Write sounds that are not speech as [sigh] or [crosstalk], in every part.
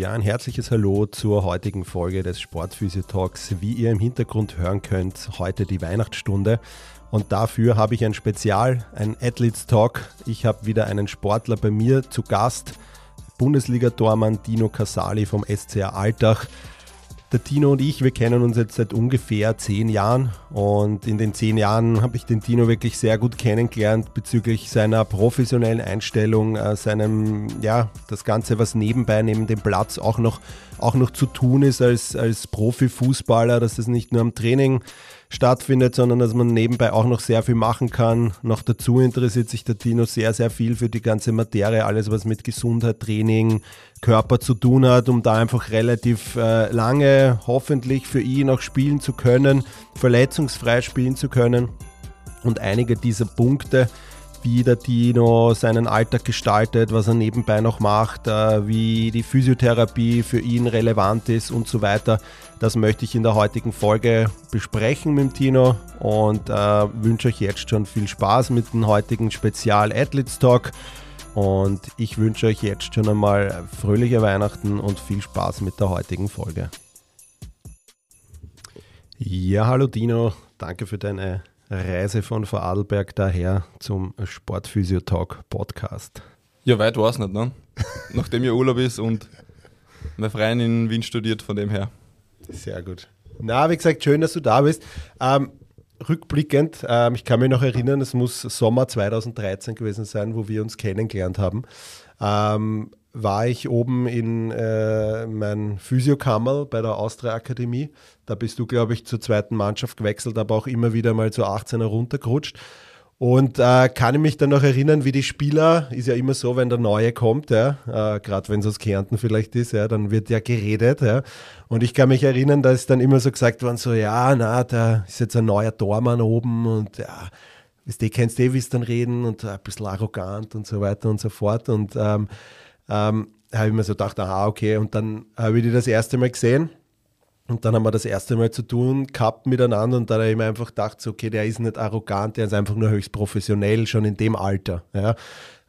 Ja, ein herzliches Hallo zur heutigen Folge des Sportphysio Talks. Wie ihr im Hintergrund hören könnt, heute die Weihnachtsstunde. Und dafür habe ich ein Spezial, ein Athletes Talk. Ich habe wieder einen Sportler bei mir zu Gast, Bundesliga-Tormann Dino Casali vom SCR Altach. Der Tino und ich, wir kennen uns jetzt seit ungefähr zehn Jahren und in den zehn Jahren habe ich den Tino wirklich sehr gut kennengelernt bezüglich seiner professionellen Einstellung, äh, seinem, ja, das Ganze, was nebenbei neben dem Platz auch noch, auch noch zu tun ist als, als Profifußballer, dass es nicht nur am Training stattfindet, sondern dass man nebenbei auch noch sehr viel machen kann. Noch dazu interessiert sich der Tino sehr, sehr viel für die ganze Materie, alles was mit Gesundheit, Training, Körper zu tun hat, um da einfach relativ äh, lange hoffentlich für ihn auch spielen zu können, verletzungsfrei spielen zu können. Und einige dieser Punkte, wie der Tino seinen Alltag gestaltet, was er nebenbei noch macht, äh, wie die Physiotherapie für ihn relevant ist und so weiter. Das möchte ich in der heutigen Folge besprechen mit dem Tino und äh, wünsche euch jetzt schon viel Spaß mit dem heutigen Spezial Athletes Talk. Und ich wünsche euch jetzt schon einmal fröhliche Weihnachten und viel Spaß mit der heutigen Folge. Ja, hallo Dino, danke für deine Reise von Vorarlberg daher zum Sportphysio Talk Podcast. Ja, weit war es nicht, ne? [laughs] Nachdem ja Urlaub ist und mein Freund in Wien studiert, von dem her. Sehr gut. Na, wie gesagt, schön, dass du da bist. Ähm, rückblickend, ähm, ich kann mich noch erinnern, es muss Sommer 2013 gewesen sein, wo wir uns kennengelernt haben. Ähm, war ich oben in äh, mein Physiokammer bei der Austria Akademie. Da bist du, glaube ich, zur zweiten Mannschaft gewechselt, aber auch immer wieder mal zu 18er runtergerutscht. Und äh, kann ich mich dann noch erinnern, wie die Spieler, ist ja immer so, wenn der Neue kommt, ja, äh, gerade wenn es aus Kärnten vielleicht ist, ja, dann wird ja geredet. Ja. Und ich kann mich erinnern, da ist dann immer so gesagt worden, so, ja, na, da ist jetzt ein neuer Tormann oben und ja, du kennst eh, wie es dann reden und ein bisschen arrogant und so weiter und so fort. Und ähm, ähm, habe ich mir so gedacht, aha, okay. Und dann habe ich die das erste Mal gesehen. Und dann haben wir das erste Mal zu tun gehabt miteinander und dann habe ich mir einfach gedacht, so, okay, der ist nicht arrogant, der ist einfach nur höchst professionell, schon in dem Alter. Ja.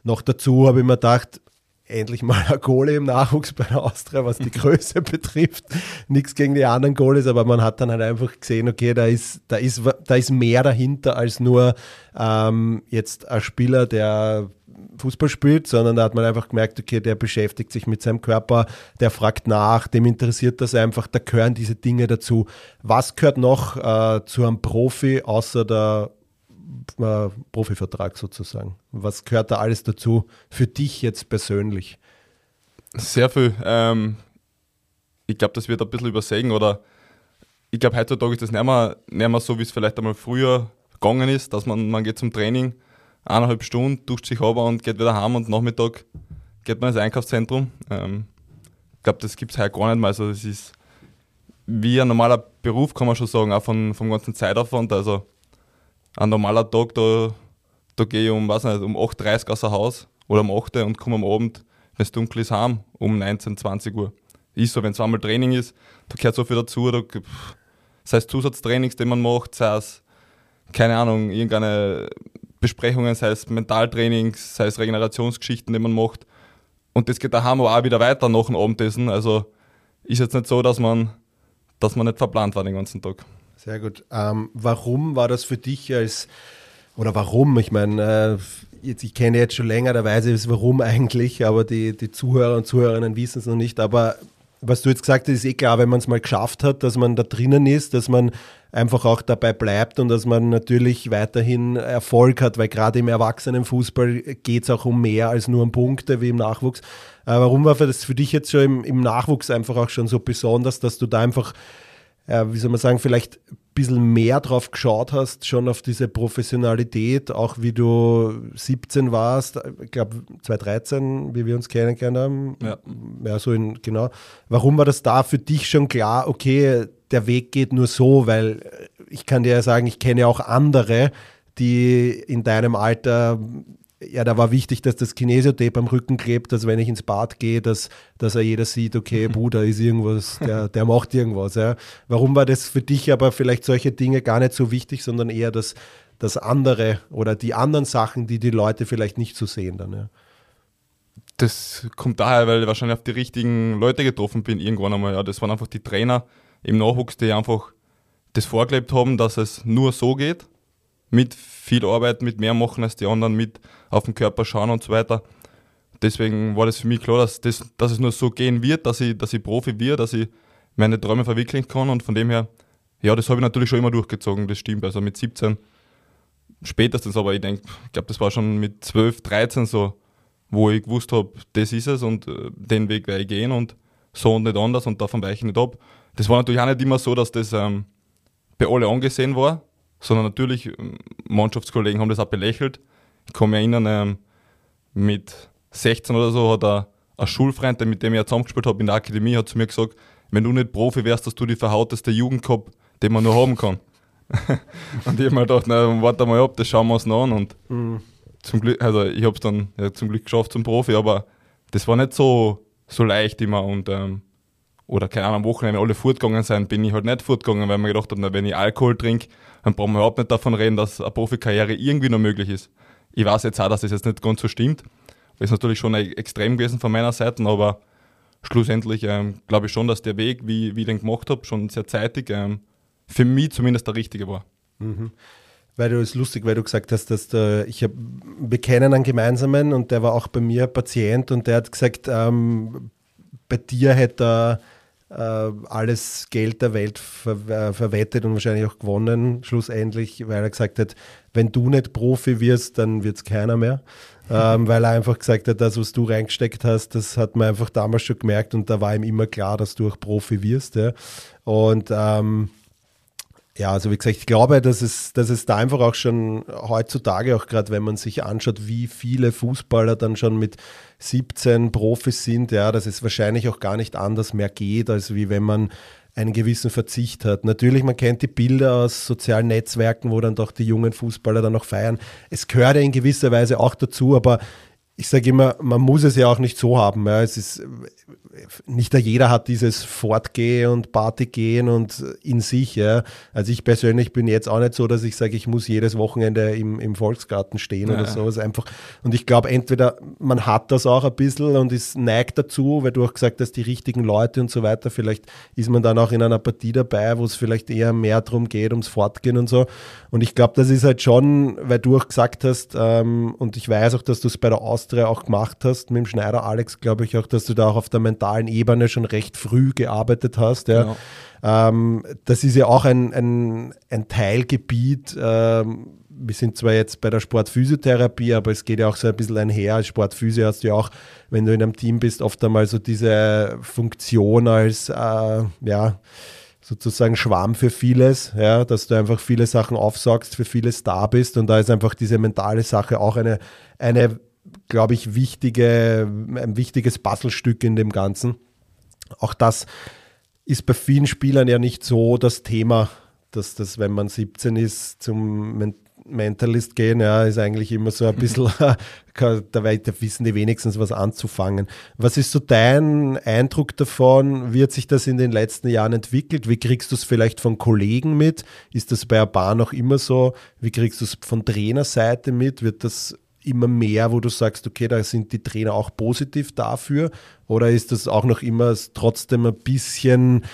Noch dazu habe ich mir gedacht, endlich mal eine Kohle im Nachwuchs bei der Austria, was die [laughs] Größe betrifft. Nichts gegen die anderen Goalies, aber man hat dann halt einfach gesehen, okay, da ist, da ist, da ist mehr dahinter als nur ähm, jetzt ein Spieler, der Fußball spielt, sondern da hat man einfach gemerkt, okay, der beschäftigt sich mit seinem Körper, der fragt nach, dem interessiert das einfach, da gehören diese Dinge dazu. Was gehört noch äh, zu einem Profi außer der äh, Profivertrag sozusagen? Was gehört da alles dazu für dich jetzt persönlich? Sehr viel. Ähm, ich glaube, das wird ein bisschen übersägen oder ich glaube, heutzutage ist das nicht mehr, nicht mehr so, wie es vielleicht einmal früher gegangen ist, dass man, man geht zum Training, eineinhalb Stunden, duscht sich aber und geht wieder heim und Nachmittag geht man ins Einkaufszentrum. Ähm, ich glaube, das gibt es heute gar nicht mehr. Also das ist wie ein normaler Beruf, kann man schon sagen, auch von, vom ganzen Zeitaufwand. Also ein normaler Tag, da, da gehe ich um, weiß nicht, um 8.30 Uhr aus dem Haus oder um 8 Uhr und komme am Abend, wenn es dunkel ist, heim, um 19, 20 Uhr. Ist so, wenn es einmal Training ist, da gehört so viel dazu. Da, sei es Zusatztrainings, die man macht, sei es, keine Ahnung, irgendeine Besprechungen, sei es Mentaltrainings, sei es Regenerationsgeschichten, die man macht. Und das geht daheim auch wieder weiter nach dem Abendessen. Also ist jetzt nicht so, dass man, dass man nicht verplant war den ganzen Tag. Sehr gut. Ähm, warum war das für dich als, oder warum? Ich meine, äh, jetzt, ich kenne jetzt schon länger, da weiß ich warum eigentlich, aber die, die Zuhörer und Zuhörerinnen wissen es noch nicht. Aber was du jetzt gesagt hast, ist eh klar, wenn man es mal geschafft hat, dass man da drinnen ist, dass man einfach auch dabei bleibt und dass man natürlich weiterhin Erfolg hat, weil gerade im Erwachsenenfußball geht es auch um mehr als nur um Punkte wie im Nachwuchs. Äh, warum war das für dich jetzt schon im, im Nachwuchs einfach auch schon so besonders, dass du da einfach, äh, wie soll man sagen, vielleicht bisschen mehr drauf geschaut hast, schon auf diese Professionalität, auch wie du 17 warst, ich glaube 2013, wie wir uns kennengelernt haben. Ja. ja, so in, genau. Warum war das da für dich schon klar, okay, der Weg geht nur so, weil ich kann dir ja sagen, ich kenne auch andere, die in deinem Alter ja, da war wichtig, dass das Kinesiotape am Rücken klebt, dass wenn ich ins Bad gehe, dass, dass er jeder sieht, okay, Bruder ist irgendwas, der, der macht irgendwas. Ja. Warum war das für dich aber vielleicht solche Dinge gar nicht so wichtig, sondern eher das, das andere oder die anderen Sachen, die die Leute vielleicht nicht so sehen dann? Ja. Das kommt daher, weil ich wahrscheinlich auf die richtigen Leute getroffen bin irgendwann einmal. Ja, das waren einfach die Trainer im Nachwuchs, die einfach das vorgelebt haben, dass es nur so geht mit viel Arbeit, mit mehr machen als die anderen, mit auf den Körper schauen und so weiter. Deswegen war das für mich klar, dass, das, dass es nur so gehen wird, dass ich, dass ich Profi werde, dass ich meine Träume verwirklichen kann und von dem her, ja, das habe ich natürlich schon immer durchgezogen, das stimmt. Also mit 17 spätestens, aber ich denke, ich glaube, das war schon mit 12, 13 so, wo ich gewusst habe, das ist es und äh, den Weg werde ich gehen und so und nicht anders und davon weiche ich nicht ab. Das war natürlich auch nicht immer so, dass das ähm, bei alle angesehen war, sondern natürlich, ähm, Mannschaftskollegen haben das auch belächelt. Ich kann mich erinnern, ähm, mit 16 oder so hat er ein Schulfreund, der mit dem ich ja zusammengespielt habe in der Akademie, hat zu mir gesagt, wenn du nicht Profi wärst, dass du die verhauteste Jugend gehabt, den man nur haben kann. [laughs] und ich habe mir gedacht, na, warte mal ab, das schauen wir uns noch an. Und mhm. zum Glück, also ich habe es dann ja, zum Glück geschafft zum Profi, aber das war nicht so, so leicht immer. Und ähm, oder keine Ahnung, am Wochenende alle fortgegangen sind, bin ich halt nicht fortgegangen, weil man gedacht habe, wenn ich Alkohol trinke, dann brauchen wir überhaupt nicht davon reden, dass eine Profikarriere irgendwie noch möglich ist. Ich weiß jetzt auch, dass das jetzt nicht ganz so stimmt. Das ist natürlich schon extrem gewesen von meiner Seite, aber schlussendlich ähm, glaube ich schon, dass der Weg, wie, wie ich den gemacht habe, schon sehr zeitig ähm, für mich zumindest der richtige war. Mhm. Weil du es lustig, weil du gesagt hast, dass der, ich hab, wir kennen einen gemeinsamen und der war auch bei mir Patient und der hat gesagt, ähm, bei dir hätte er alles Geld der Welt ver äh, verwettet und wahrscheinlich auch gewonnen, schlussendlich, weil er gesagt hat, wenn du nicht Profi wirst, dann wird es keiner mehr. [laughs] Ähm, weil er einfach gesagt hat, das, was du reingesteckt hast, das hat man einfach damals schon gemerkt und da war ihm immer klar, dass du auch Profi wirst. Ja. Und ähm, ja, also wie gesagt, ich glaube, dass es, dass es da einfach auch schon heutzutage, auch gerade wenn man sich anschaut, wie viele Fußballer dann schon mit 17 Profis sind, ja, dass es wahrscheinlich auch gar nicht anders mehr geht, als wie wenn man einen gewissen Verzicht hat. Natürlich, man kennt die Bilder aus sozialen Netzwerken, wo dann doch die jungen Fußballer dann noch feiern. Es gehört ja in gewisser Weise auch dazu, aber ich sage immer, man muss es ja auch nicht so haben. Ja. Es ist, nicht jeder hat dieses Fortgehen und Partygehen und in sich. Ja. Also ich persönlich bin jetzt auch nicht so, dass ich sage, ich muss jedes Wochenende im, im Volksgarten stehen ja. oder so. Also einfach, und ich glaube, entweder man hat das auch ein bisschen und ist neigt dazu, weil du auch gesagt hast, die richtigen Leute und so weiter. Vielleicht ist man dann auch in einer Partie dabei, wo es vielleicht eher mehr darum geht, ums Fortgehen und so. Und ich glaube, das ist halt schon, weil du auch gesagt hast, ähm, und ich weiß auch, dass du es bei der Austria auch gemacht hast, mit dem Schneider Alex, glaube ich auch, dass du da auch auf der mentalen Ebene schon recht früh gearbeitet hast. Ja. Genau. Ähm, das ist ja auch ein, ein, ein Teilgebiet. Ähm, wir sind zwar jetzt bei der Sportphysiotherapie, aber es geht ja auch so ein bisschen einher. Als Sportphysio hast du ja auch, wenn du in einem Team bist, oft einmal so diese Funktion als, äh, ja, sozusagen Schwarm für vieles, ja, dass du einfach viele Sachen aufsagst, für vieles da bist und da ist einfach diese mentale Sache auch eine, eine glaube ich, wichtige, ein wichtiges Puzzlestück in dem Ganzen. Auch das ist bei vielen Spielern ja nicht so das Thema, dass das, wenn man 17 ist, zum Mentalist gehen, ja, ist eigentlich immer so ein [laughs] bisschen, da wissen die wenigstens was anzufangen. Was ist so dein Eindruck davon? Wie hat sich das in den letzten Jahren entwickelt? Wie kriegst du es vielleicht von Kollegen mit? Ist das bei der Bar noch immer so? Wie kriegst du es von Trainerseite mit? Wird das immer mehr, wo du sagst, okay, da sind die Trainer auch positiv dafür? Oder ist das auch noch immer trotzdem ein bisschen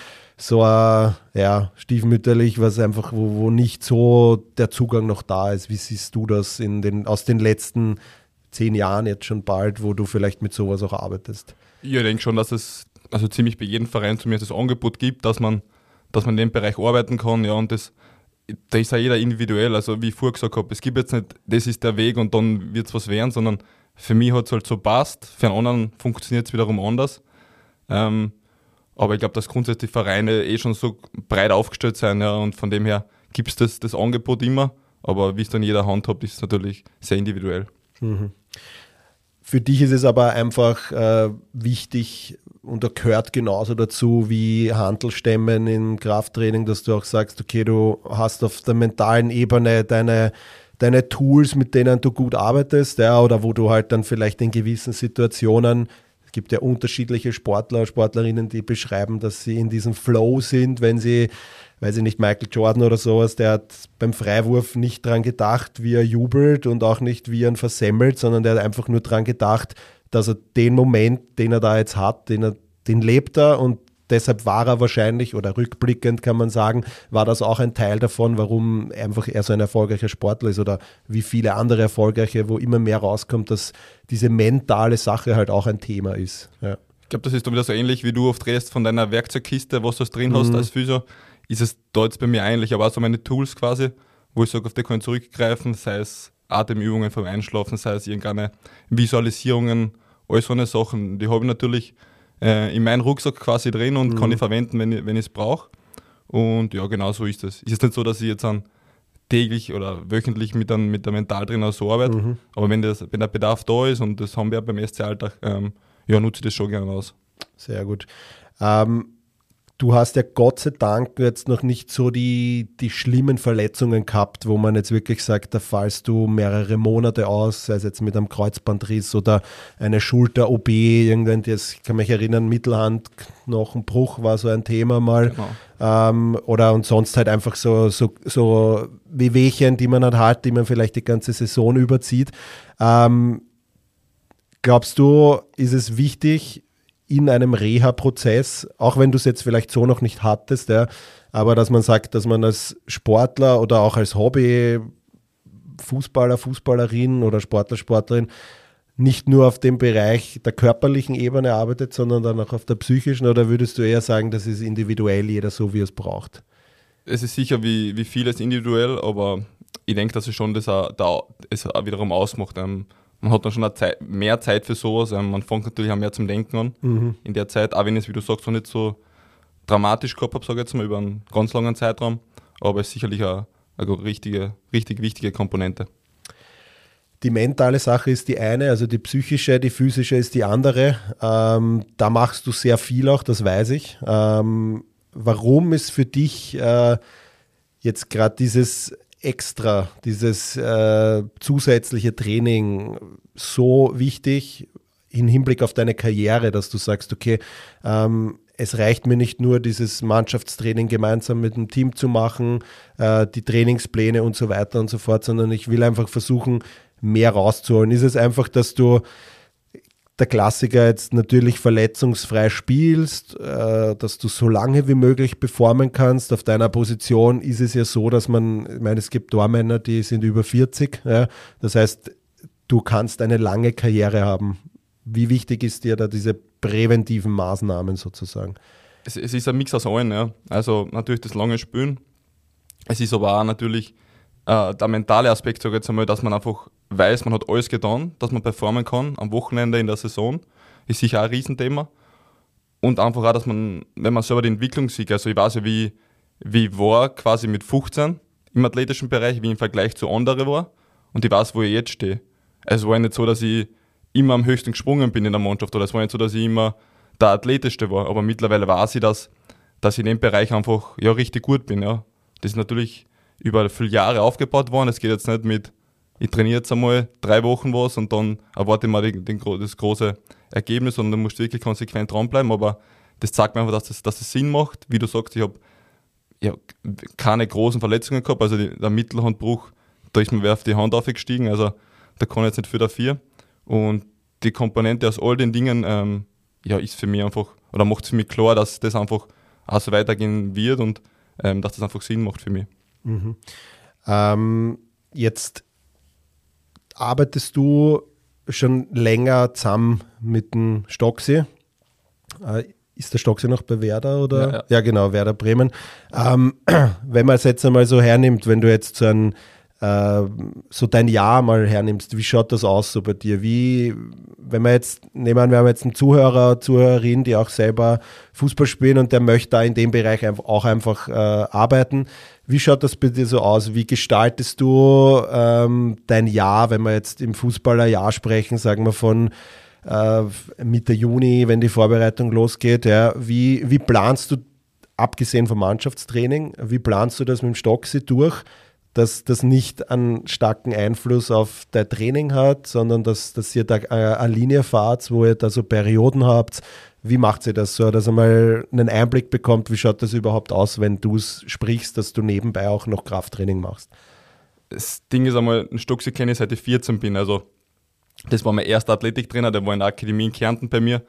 so äh, ja, stiefmütterlich, was einfach, wo, wo nicht so der Zugang noch da ist. Wie siehst du das in den, aus den letzten zehn Jahren jetzt schon bald, wo du vielleicht mit sowas auch arbeitest? Ich denke schon, dass es also ziemlich bei jedem Verein zumindest das Angebot gibt, dass man, dass man in dem Bereich arbeiten kann, ja, und das, da ist ja jeder individuell. Also wie ich vorher gesagt habe, es gibt jetzt nicht, das ist der Weg und dann wird es was werden, sondern für mich hat es halt so passt, für einen anderen funktioniert es wiederum anders. Ähm, Aber ich glaube, dass grundsätzlich Vereine eh schon so breit aufgestellt sind ja, und von dem her gibt es das, das Angebot immer. Aber wie es dann jeder handhabt, ist natürlich sehr individuell. Mhm. Für dich ist es aber einfach äh, wichtig und da gehört genauso dazu wie Handelsstämmen im Krafttraining, dass du auch sagst, okay, du hast auf der mentalen Ebene deine, deine Tools, mit denen du gut arbeitest, ja, oder wo du halt dann vielleicht in gewissen Situationen es gibt ja unterschiedliche Sportler, Sportlerinnen, die beschreiben, dass sie in diesem Flow sind, wenn sie weiß ich nicht, Michael Jordan oder sowas, der hat beim Freiwurf nicht dran gedacht, wie er jubelt und auch nicht, wie er ihn versemmelt, sondern der hat einfach nur dran gedacht, dass er den Moment, den er da jetzt hat, den, er, den lebt er und deshalb war er wahrscheinlich oder rückblickend kann man sagen, war das auch ein Teil davon, warum einfach er so ein erfolgreicher Sportler ist oder wie viele andere erfolgreiche, wo immer mehr rauskommt, dass diese mentale Sache halt auch ein Thema ist. Ja. Ich glaube, das ist wieder so ähnlich, wie du oft redest von deiner Werkzeugkiste, was du drin hast mhm. als Physio ist es da jetzt bei mir eigentlich, aber auch so meine Tools quasi, wo ich sage, auf die kann ich zurückgreifen, sei es Atemübungen vom Einschlafen, sei es irgendeine Visualisierungen, all so eine Sachen. Die habe ich natürlich äh, in meinem Rucksack quasi drin und mhm. kann ich verwenden, wenn ich es brauche. Und ja, genau so ist es. Ist es nicht so, dass ich jetzt an täglich oder wöchentlich mit, einem, mit der Mentaltrainer so arbeite, mhm. aber wenn, das, wenn der Bedarf da ist und das haben wir beim SC-Alltag, ähm, ja, nutze ich das schon gerne aus. Sehr gut. Ähm, Du hast ja Gott sei Dank jetzt noch nicht so die, die schlimmen Verletzungen gehabt, wo man jetzt wirklich sagt, da fallst du mehrere Monate aus, sei es jetzt mit einem Kreuzbandriss oder eine Schulter-OB, irgendwann, ich kann mich erinnern, Mittelhandknochenbruch war so ein Thema mal. Genau. Ähm, oder und sonst halt einfach so, so, so Wehwehchen, die man halt hat, die man vielleicht die ganze Saison überzieht. Ähm, glaubst du, ist es wichtig, in einem Reha-Prozess, auch wenn du es jetzt vielleicht so noch nicht hattest, ja, aber dass man sagt, dass man als Sportler oder auch als Hobby Fußballer, Fußballerin oder Sportler, Sportlerin nicht nur auf dem Bereich der körperlichen Ebene arbeitet, sondern dann auch auf der psychischen oder würdest du eher sagen, das ist individuell, jeder so wie es braucht? Es ist sicher wie, wie vieles individuell, aber ich denke, dass es schon das auch wiederum ausmacht. Ähm, man hat dann schon Zeit, mehr Zeit für sowas. Man fängt natürlich auch mehr zum Denken an mhm. in der Zeit, auch wenn ich es, wie du sagst, noch nicht so dramatisch gehabt habe, sage ich jetzt mal, über einen ganz langen Zeitraum. Aber es ist sicherlich eine, eine richtige, richtig wichtige Komponente. Die mentale Sache ist die eine, also die psychische, die physische ist die andere. Ähm, da machst du sehr viel auch, das weiß ich. Ähm, warum ist für dich äh, jetzt gerade dieses extra, dieses äh, zusätzliche Training so wichtig im Hinblick auf deine Karriere, dass du sagst, okay, ähm, es reicht mir nicht nur, dieses Mannschaftstraining gemeinsam mit dem Team zu machen, äh, die Trainingspläne und so weiter und so fort, sondern ich will einfach versuchen, mehr rauszuholen. Ist es einfach, dass du der Klassiker jetzt natürlich verletzungsfrei spielst, äh, dass du so lange wie möglich performen kannst. Auf deiner Position ist es ja so, dass man, ich meine, es gibt Tormänner, die sind über 40. Ja? Das heißt, du kannst eine lange Karriere haben. Wie wichtig ist dir da diese präventiven Maßnahmen sozusagen? Es, es ist ein Mix aus allen. Ja. Also natürlich das lange Spielen. Es ist aber auch natürlich äh, der mentale Aspekt, sage ich jetzt einmal, dass man einfach weiß, man hat alles getan, dass man performen kann am Wochenende in der Saison, ist sicher auch ein Riesenthema. Und einfach auch, dass man, wenn man selber die Entwicklung sieht, also ich weiß ja, wie, wie war quasi mit 15 im athletischen Bereich, wie im Vergleich zu anderen war. Und ich weiß, wo ich jetzt stehe. Es war nicht so, dass ich immer am höchsten gesprungen bin in der Mannschaft oder es war nicht so, dass ich immer der athletischste war. Aber mittlerweile weiß ich, dass, dass ich in dem Bereich einfach ja, richtig gut bin. Ja. Das ist natürlich über viele Jahre aufgebaut worden. Es geht jetzt nicht mit ich trainiere jetzt einmal drei Wochen was und dann erwarte ich mal den, den, das große Ergebnis und dann musst du wirklich konsequent dranbleiben. Aber das zeigt mir einfach, dass das, dass das Sinn macht. Wie du sagst, ich habe hab keine großen Verletzungen gehabt. Also die, der Mittelhandbruch, da ist mir wer auf die Hand aufgestiegen. Also da kann ich jetzt nicht für dafür. Und die Komponente aus all den Dingen ähm, ja, ist für mich einfach, oder macht es für mich klar, dass das einfach auch so weitergehen wird und ähm, dass das einfach Sinn macht für mich. Mhm. Ähm, jetzt arbeitest du schon länger zusammen mit dem Stocksee. Äh, ist der Stocksee noch bei Werder oder? Ja, ja. ja genau, Werder Bremen. Ähm, [clears throat] wenn man es jetzt einmal so hernimmt, wenn du jetzt so ein äh, so dein Jahr mal hernimmst, wie schaut das aus so bei dir? Wie, wenn wir jetzt, nehmen wir, wir haben jetzt einen Zuhörer, Zuhörerin, die auch selber Fußball spielen und der möchte da in dem Bereich auch einfach äh, arbeiten. Wie schaut das bei dir so aus? Wie gestaltest du ähm, dein Jahr, wenn wir jetzt im Fußballerjahr sprechen, sagen wir von äh, Mitte Juni, wenn die Vorbereitung losgeht? Ja, wie, wie planst du, abgesehen vom Mannschaftstraining, wie planst du das mit dem Stocksee durch? dass das nicht einen starken Einfluss auf dein Training hat, sondern dass, dass ihr da eine Linie fahrt, wo ihr da so Perioden habt. Wie macht ihr das so, dass ihr mal einen Einblick bekommt, wie schaut das überhaupt aus, wenn du es sprichst, dass du nebenbei auch noch Krafttraining machst? Das Ding ist einmal, einen Stuxi kenne ich seit ich 14 bin, also das war mein erster Athletiktrainer, der war in der Akademie in Kärnten bei mir,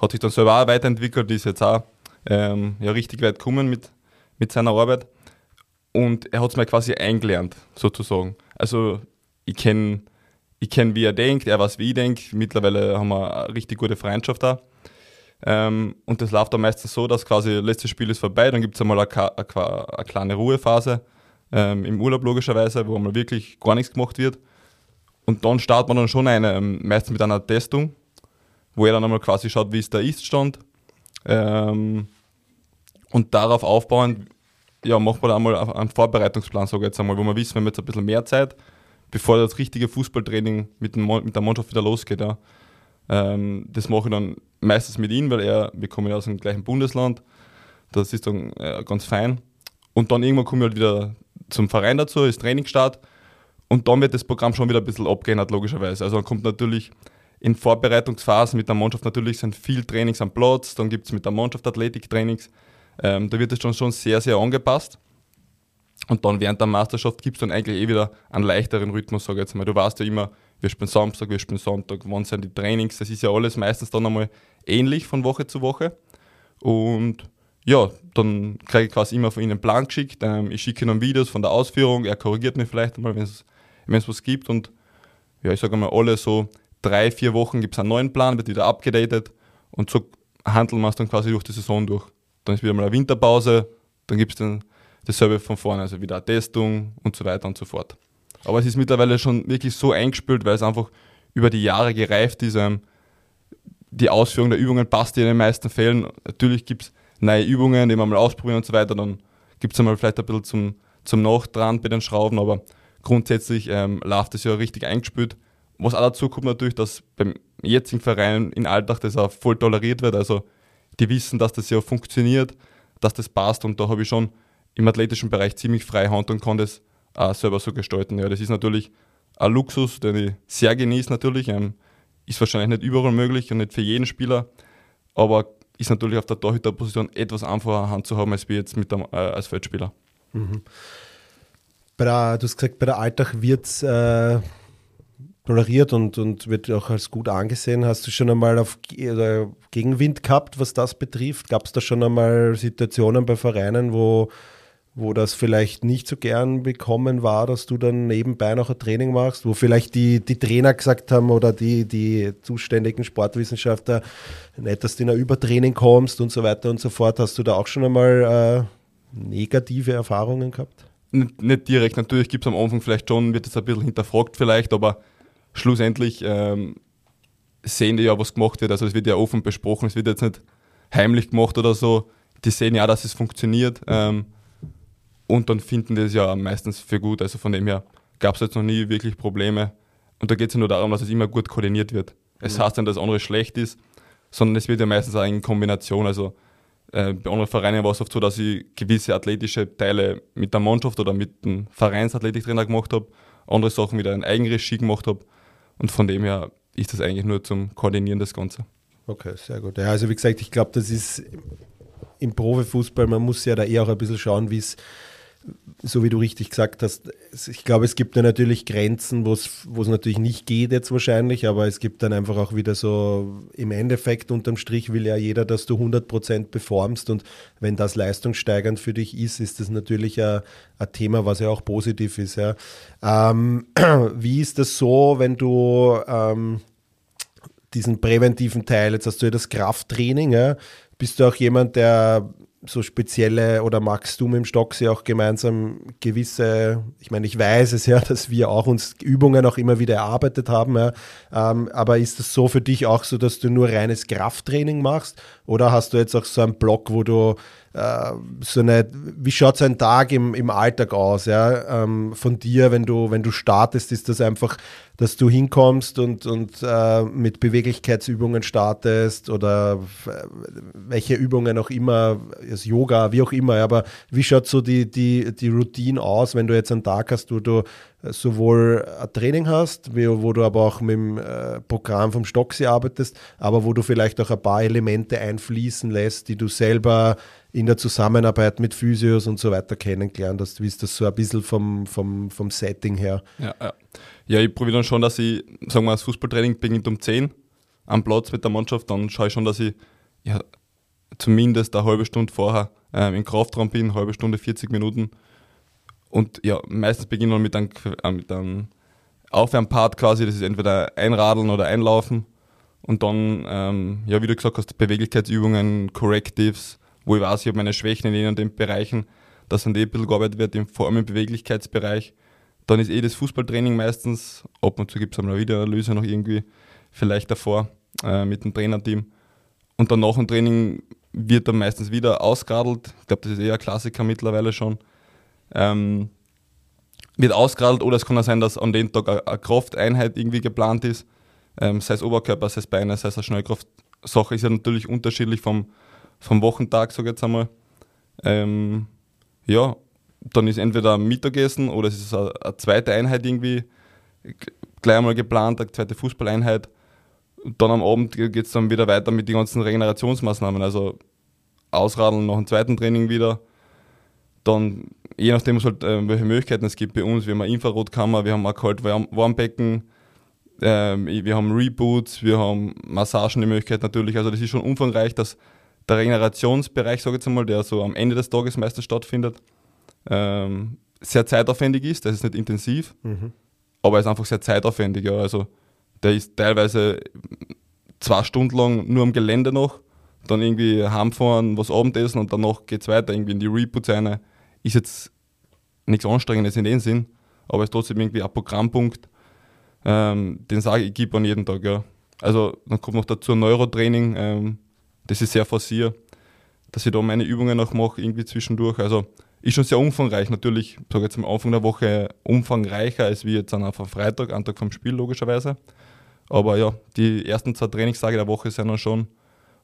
hat sich dann selber auch weiterentwickelt, ist jetzt auch ähm, ja, richtig weit gekommen mit, mit seiner Arbeit und er hat es mir quasi eingelernt, sozusagen. Also ich kenne, ich kenn, wie er denkt, er weiß, wie ich denke. Mittlerweile haben wir eine richtig gute Freundschaft da. Ähm, und das läuft dann meistens so, dass quasi das letzte Spiel ist vorbei, dann gibt es einmal eine, eine, eine, kleine Ruhephase ähm, im Urlaub logischerweise, wo mal wirklich gar nichts gemacht wird. Und dann startet man dann schon eine, ähm, meistens mit einer Testung, wo er dann einmal quasi schaut, wie es da ist stand. Ähm, und darauf aufbauend ja, macht man einmal einen Vorbereitungsplan, sage ich jetzt einmal, wo wir wissen, wir haben jetzt ein bisschen mehr Zeit, bevor das richtige Fußballtraining mit, dem, mit der Mannschaft wieder losgeht. Ja. Ähm, das mache ich dann meistens mit ihm, weil er, wir kommen ja aus dem gleichen Bundesland. Das ist dann äh, ganz fein. Und dann irgendwann komme ich halt wieder zum Verein dazu, ist Trainingsstart. Und dann wird das Programm schon wieder ein bisschen abgeändert, logischerweise. Also dann kommt natürlich in Vorbereitungsphasen mit der Mannschaft natürlich sind viel Trainings am Platz, dann gibt es mit der Mannschaft Athletiktrainings. Ähm, da wird es schon, schon sehr, sehr angepasst. Und dann während der Meisterschaft gibt es dann eigentlich eh wieder einen leichteren Rhythmus, sage ich jetzt mal. Du weißt ja immer, wir spielen Samstag, wir spielen Sonntag, wann sind die Trainings. Das ist ja alles meistens dann einmal ähnlich von Woche zu Woche. Und ja, dann kriege ich quasi immer von ihnen einen Plan geschickt. Ähm, ich schicke ihnen Videos von der Ausführung, er korrigiert mich vielleicht einmal, wenn es was gibt. Und ja, ich sage mal, alle so drei, vier Wochen gibt es einen neuen Plan, wird wieder abgedatet und so handeln wir es dann quasi durch die Saison durch dann ist wieder mal eine Winterpause, dann gibt es dann dasselbe von vorne, also wieder eine Testung und so weiter und so fort. Aber es ist mittlerweile schon wirklich so eingespült, weil es einfach über die Jahre gereift ist. Ähm, die Ausführung der Übungen passt in den meisten Fällen. Natürlich gibt es neue Übungen, die man mal ausprobieren und so weiter. Dann gibt es einmal vielleicht ein bisschen zum, zum Nachdran bei den Schrauben, aber grundsätzlich ähm, läuft das ja richtig eingespült. Was auch dazu kommt natürlich, dass beim jetzigen Verein in Alltag das auch voll toleriert wird. Also die wissen, dass das ja funktioniert, dass das passt und da habe ich schon im athletischen Bereich ziemlich freie Hand und kann das auch selber so gestalten. Ja, das ist natürlich ein Luxus, den ich sehr genieße natürlich. Ähm, ist wahrscheinlich nicht überall möglich und nicht für jeden Spieler, aber ist natürlich auf der Torhüterposition etwas einfacher Hand zu haben als wir jetzt mit dem, äh, als Feldspieler. Mhm. Der, du hast gesagt, bei der Alltag wird es äh, toleriert und, und wird auch als gut angesehen. Hast du schon einmal auf Gegenwind gehabt, was das betrifft? Gab es da schon einmal Situationen bei Vereinen, wo, wo das vielleicht nicht so gern bekommen war, dass du dann nebenbei noch ein Training machst, wo vielleicht die, die Trainer gesagt haben oder die, die zuständigen Sportwissenschaftler, nicht, dass du in ein Übertraining kommst und so weiter und so fort. Hast du da auch schon einmal äh, negative Erfahrungen gehabt? Nicht, nicht direkt, natürlich gibt es am Anfang vielleicht schon, wird es ein bisschen hinterfragt vielleicht, aber schlussendlich ähm, sehen die ja, was gemacht wird. Also es wird ja offen besprochen, es wird jetzt nicht heimlich gemacht oder so. Die sehen ja, dass es funktioniert ähm, und dann finden die es ja meistens für gut. Also von dem her gab es jetzt noch nie wirklich Probleme. Und da geht es ja nur darum, dass es immer gut koordiniert wird. Es mhm. heißt nicht, dass andere schlecht ist, sondern es wird ja meistens auch in Kombination. Also äh, bei anderen Vereinen war es oft so, dass ich gewisse athletische Teile mit der Mannschaft oder mit dem Vereinsathletiktrainer gemacht habe, andere Sachen wieder in Eigenregie gemacht habe. Und von dem her ist das eigentlich nur zum Koordinieren des Ganzen. Okay, sehr gut. Ja, also wie gesagt, ich glaube, das ist im Profifußball, man muss ja da eher auch ein bisschen schauen, wie es so wie du richtig gesagt hast, ich glaube, es gibt ja natürlich Grenzen, wo es natürlich nicht geht jetzt wahrscheinlich, aber es gibt dann einfach auch wieder so, im Endeffekt unterm Strich will ja jeder, dass du 100% performst und wenn das leistungssteigernd für dich ist, ist das natürlich ein, ein Thema, was ja auch positiv ist. Ja. Ähm, [clears throat] wie ist das so, wenn du ähm, diesen präventiven Teil, jetzt hast du ja das Krafttraining, ja, bist du auch jemand, der so spezielle oder magst du mit dem Stocksee auch gemeinsam gewisse, ich meine, ich weiß es ja, [laughs] dass wir auch uns Übungen auch immer wieder erarbeitet haben, ja, ähm, aber ist das so für dich auch so, dass du nur reines Krafttraining machst? Oder hast du jetzt auch so einen Block, wo du äh, so eine, wie schaut so ein Tag im, im Alltag aus, ja, ähm, von dir, wenn du, wenn du startest, ist das einfach, dass du hinkommst und, und äh, mit Beweglichkeitsübungen startest oder äh, welche Übungen auch immer, das Yoga, wie auch immer, aber wie schaut so die, die, die Routine aus, wenn du jetzt einen Tag hast, wo du sowohl ein Training hast, wo du aber auch mit dem äh, Programm vom Stocksee arbeitest, aber wo du vielleicht auch ein paar Elemente einfließen lässt, die du selber in der Zusammenarbeit mit Physios und so weiter kennengelernt hast. Wie ist das so ein bisschen vom, vom, vom Setting her? Ja, ja. ja ich probiere dann schon, dass ich, sagen wir, das Fußballtraining beginnt um 10 am Platz mit der Mannschaft, dann schaue ich schon, dass ich ja, zumindest eine halbe Stunde vorher ähm, im Kraftraum bin, eine halbe Stunde, 40 Minuten. Und ja, meistens beginne ich mit einem, äh, mit einem Aufwärmpart quasi, das ist entweder Einradeln oder Einlaufen. Und dann, ähm, ja, wie du gesagt hast, Beweglichkeitsübungen, Correctives, wo ich weiß, ich habe meine Schwächen in den Bereichen, dass an die ein bisschen gearbeitet wird, vor allem im Beweglichkeitsbereich. Dann ist eh das Fußballtraining meistens, ab und zu gibt es einmal wieder Analyse noch irgendwie, vielleicht davor äh, mit dem Trainerteam. Und dann nach dem Training wird dann meistens wieder ausgeradelt. Ich glaube, das ist eher ein Klassiker mittlerweile schon. Ähm, wird ausgeradelt oder es kann auch sein, dass an dem Tag eine, eine Krafteinheit irgendwie geplant ist. Ähm, sei es Oberkörper, sei es Beine, sei es eine Schnellkraftsache, ist ja natürlich unterschiedlich vom, vom Wochentag, sage ich jetzt einmal. Ähm, ja, dann ist entweder Mittagessen oder es ist eine, eine zweite Einheit irgendwie gleich einmal geplant, eine zweite Fußballeinheit. Dann am Abend geht es dann wieder weiter mit den ganzen Regenerationsmaßnahmen, also Ausradeln nach dem zweiten Training wieder. Dann, je nachdem, halt, äh, welche Möglichkeiten es gibt bei uns, wir haben eine Infrarotkammer, wir haben ein Kalt-Warmbecken, äh, wir haben Reboots, wir haben Massagen die Möglichkeit natürlich. Also das ist schon umfangreich, dass der Regenerationsbereich, sage ich jetzt mal, der so am Ende des Tages meistens stattfindet, ähm, sehr zeitaufwendig ist. Das ist nicht intensiv, mhm. aber ist einfach sehr zeitaufwendig. Ja. Also der ist teilweise zwei Stunden lang nur am Gelände noch, dann irgendwie heimfahren, was Abendessen und danach geht es weiter, irgendwie in die Reboots rein. Ist jetzt nichts Anstrengendes in dem Sinn, aber ist trotzdem irgendwie ein Programmpunkt, ähm, den sage ich, ich gebe an jeden Tag. Ja. Also dann kommt noch dazu ein Neurotraining, ähm, das ist sehr forciert, dass ich da meine Übungen noch mache, irgendwie zwischendurch. Also ist schon sehr umfangreich. Natürlich, sage jetzt am Anfang der Woche umfangreicher als wie jetzt an Freitag, am Tag vom Spiel logischerweise. Aber ja, die ersten zwei Trainingstage der Woche sind dann schon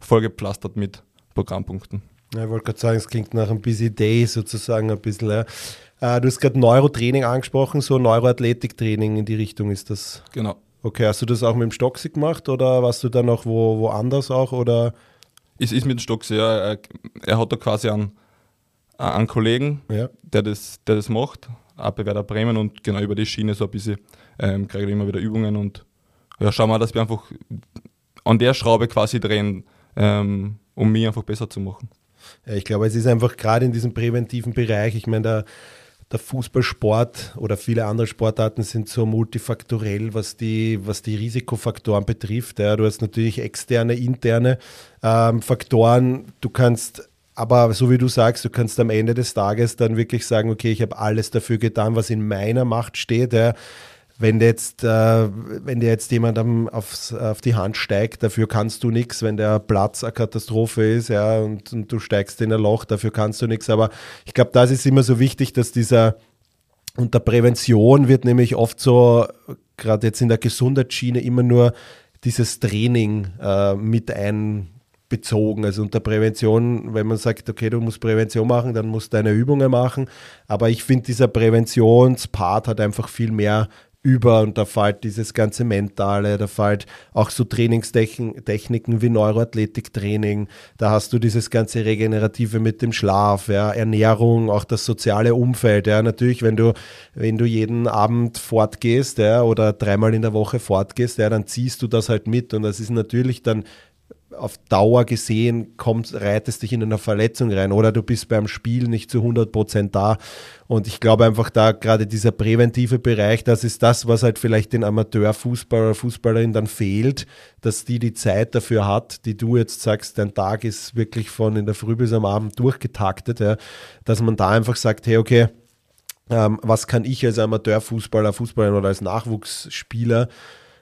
vollgepflastert mit Programmpunkten. Ja, ich wollte gerade sagen, es klingt nach einem Busy Day sozusagen ein bisschen. Ja. Äh, du hast gerade Neurotraining angesprochen, so Neuroathletiktraining in die Richtung ist das. Genau. Okay, hast du das auch mit dem Stocksy gemacht oder warst du dann noch wo, woanders auch? Oder? Es ist mit dem Stocksy, ja. Er, er hat da quasi einen, einen Kollegen, ja. der, das, der das macht, Abbewerder Bremen und genau über die Schiene so ein bisschen ähm, kriege ich immer wieder Übungen und ja, schauen wir, dass wir einfach an der Schraube quasi drehen, ähm, um mich einfach besser zu machen. Ja, ich glaube, es ist einfach gerade in diesem präventiven Bereich, ich meine, der, der Fußballsport oder viele andere Sportarten sind so multifaktorell, was die, was die Risikofaktoren betrifft. Ja, du hast natürlich externe, interne ähm, Faktoren. Du kannst aber so wie du sagst, du kannst am Ende des Tages dann wirklich sagen, okay, ich habe alles dafür getan, was in meiner Macht steht. Ja wenn jetzt, äh, wenn dir jetzt jemand am, aufs, auf die Hand steigt, dafür kannst du nichts, wenn der Platz eine Katastrophe ist, ja, und, und du steigst in ein Loch, dafür kannst du nichts. Aber ich glaube, das ist immer so wichtig, dass dieser unter Prävention wird nämlich oft so, gerade jetzt in der Gesundheitsschiene, immer nur dieses Training äh, mit einbezogen. Also unter Prävention, wenn man sagt, okay, du musst Prävention machen, dann musst du deine Übungen machen. Aber ich finde, dieser Präventionspart hat einfach viel mehr über und da fällt dieses ganze Mentale, da fällt auch so Trainingstechniken wie Neuroathletiktraining, da hast du dieses ganze Regenerative mit dem Schlaf, ja, Ernährung, auch das soziale Umfeld, ja, natürlich, wenn du, wenn du jeden Abend fortgehst, ja, oder dreimal in der Woche fortgehst, ja, dann ziehst du das halt mit. Und das ist natürlich dann auf Dauer gesehen kommst, reitest dich in eine Verletzung rein oder du bist beim Spiel nicht zu 100 Prozent da. Und ich glaube einfach da gerade dieser präventive Bereich, das ist das, was halt vielleicht den Amateurfußballer Fußballerin dann fehlt, dass die die Zeit dafür hat, die du jetzt sagst, dein Tag ist wirklich von in der Früh bis am Abend durchgetaktet, ja, dass man da einfach sagt, hey, okay, ähm, was kann ich als Amateurfußballer, Fußballerin oder als Nachwuchsspieler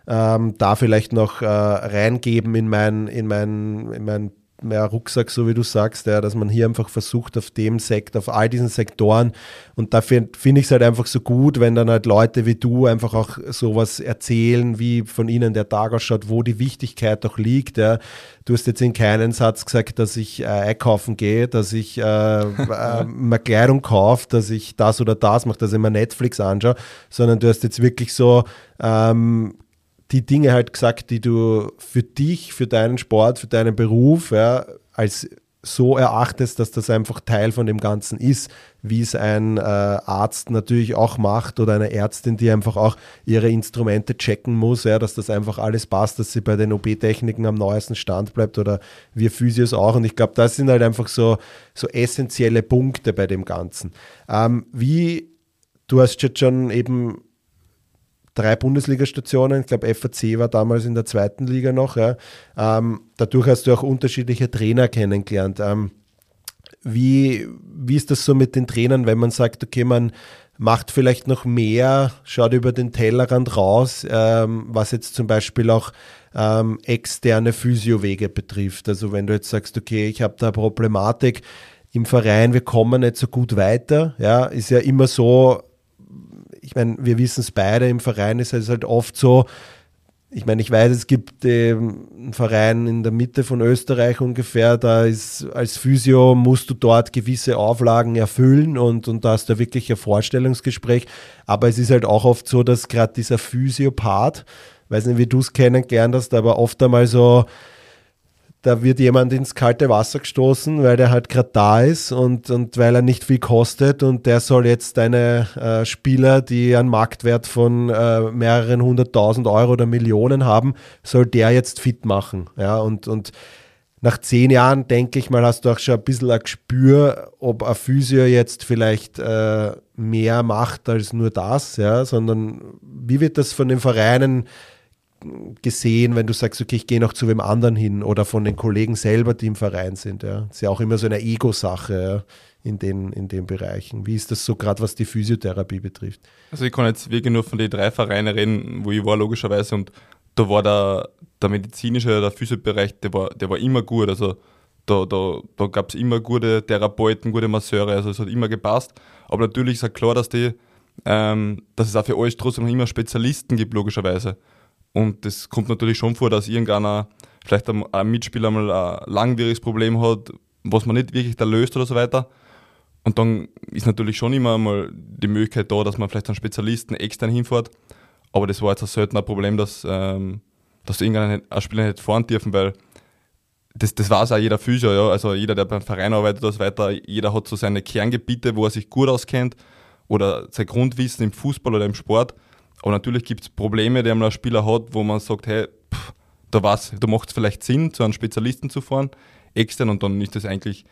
ähm, da vielleicht noch äh, reingeben in meinen in mein, in mein ja, Rucksack, so wie du sagst, ja, dass man hier einfach versucht, auf dem Sektor, auf all diesen Sektoren und dafür finde ich es halt einfach so gut, wenn dann halt Leute wie du einfach auch sowas erzählen, wie von ihnen der Tag ausschaut, wo die Wichtigkeit auch liegt. Ja. Du hast jetzt in keinen Satz gesagt, dass ich äh, einkaufen gehe, dass ich äh, [laughs] äh, mir Kleidung kaufe, dass ich das oder das mache, dass ich mir Netflix anschaue, sondern du hast jetzt wirklich so ähm, die Dinge halt gesagt, die du für dich, für deinen Sport, für deinen Beruf ja, als so erachtest, dass das einfach Teil von dem Ganzen ist, wie es ein äh, Arzt natürlich auch macht oder eine Ärztin, die einfach auch ihre Instrumente checken muss, ja, dass das einfach alles passt, dass sie bei den OP-Techniken am neuesten Stand bleibt oder wir Physios auch. Und ich glaube, das sind halt einfach so, so essentielle Punkte bei dem Ganzen. Ähm, wie du hast jetzt schon eben drei Bundesliga-Stationen. Ich glaube, FAC war damals in der zweiten Liga noch. Ja. Ähm, dadurch hast du auch unterschiedliche Trainer kennengelernt. Ähm, wie, wie ist das so mit den Trainern, wenn man sagt, okay, man macht vielleicht noch mehr, schaut über den Tellerrand raus, ähm, was jetzt zum Beispiel auch ähm, externe Physiowege betrifft. Also wenn du jetzt sagst, okay, ich habe da Problematik im Verein, wir kommen nicht so gut weiter, ja, ist ja immer so, ich meine, wir wissen es beide, im Verein ist es halt oft so, ich meine, ich weiß, es gibt ähm, einen Verein in der Mitte von Österreich ungefähr, da ist als Physio musst du dort gewisse Auflagen erfüllen und, und da hast du wirklich ein Vorstellungsgespräch. Aber es ist halt auch oft so, dass gerade dieser Physiopath, weiß nicht, wie du es kennengelernt hast, aber oft einmal so, da wird jemand ins kalte Wasser gestoßen, weil der halt gerade da ist und, und weil er nicht viel kostet und der soll jetzt deine äh, Spieler, die einen Marktwert von äh, mehreren hunderttausend Euro oder Millionen haben, soll der jetzt fit machen. Ja, und, und nach zehn Jahren, denke ich mal, hast du auch schon ein bisschen ein Gespür, ob ein Physio jetzt vielleicht äh, mehr macht als nur das, ja, sondern wie wird das von den Vereinen gesehen, wenn du sagst, okay, ich gehe noch zu wem anderen hin oder von den Kollegen selber, die im Verein sind. Ja. Das ist ja auch immer so eine Ego-Sache ja, in, den, in den Bereichen. Wie ist das so gerade, was die Physiotherapie betrifft? Also ich kann jetzt wirklich nur von den drei Vereinen reden, wo ich war logischerweise und da war der, der medizinische, der Physiobereich, der war, der war immer gut. Also da, da, da gab es immer gute Therapeuten, gute Masseure, also es hat immer gepasst. Aber natürlich ist auch klar, dass die, ähm, dass es auch für alles trotzdem immer Spezialisten gibt, logischerweise. Und das kommt natürlich schon vor, dass irgendeiner, vielleicht ein, ein Mitspieler mal ein langwieriges Problem hat, was man nicht wirklich da löst oder so weiter. Und dann ist natürlich schon immer mal die Möglichkeit da, dass man vielleicht einen Spezialisten extern hinfährt. Aber das war jetzt ein seltener Problem, dass, ähm, dass irgendeinen Spieler nicht fahren dürfen, weil das, das weiß auch jeder Physio, ja. Also jeder, der beim Verein arbeitet und so weiter, jeder hat so seine Kerngebiete, wo er sich gut auskennt oder sein Grundwissen im Fußball oder im Sport. Aber natürlich gibt es Probleme, die ein Spieler hat, wo man sagt, hey, pff, da da macht es vielleicht Sinn, zu einem Spezialisten zu fahren, extern, und dann ist das eigentlich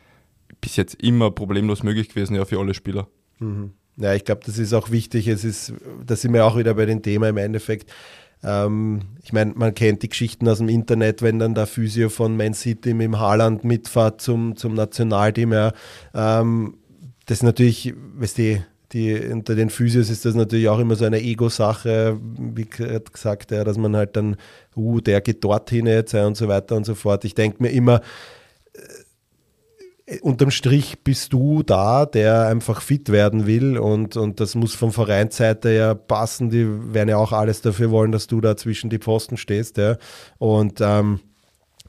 bis jetzt immer problemlos möglich gewesen, ja, für alle Spieler. Mhm. Ja, ich glaube, das ist auch wichtig. Es ist, da sind wir auch wieder bei dem Thema im Endeffekt. Ähm, ich meine, man kennt die Geschichten aus dem Internet, wenn dann der Physio von Man City mit dem Haaland mitfahrt zum, zum Nationalteam. Ja. Ähm, das ist natürlich, weißt du, die, unter den Physios ist das natürlich auch immer so eine Ego-Sache, wie gesagt, ja, dass man halt dann, uh, der geht dorthin jetzt und so weiter und so fort. Ich denke mir immer, äh, unterm Strich bist du da, der einfach fit werden will und, und das muss von Vereinsseite ja passen. Die werden ja auch alles dafür wollen, dass du da zwischen die Pfosten stehst. Ja. Und ähm,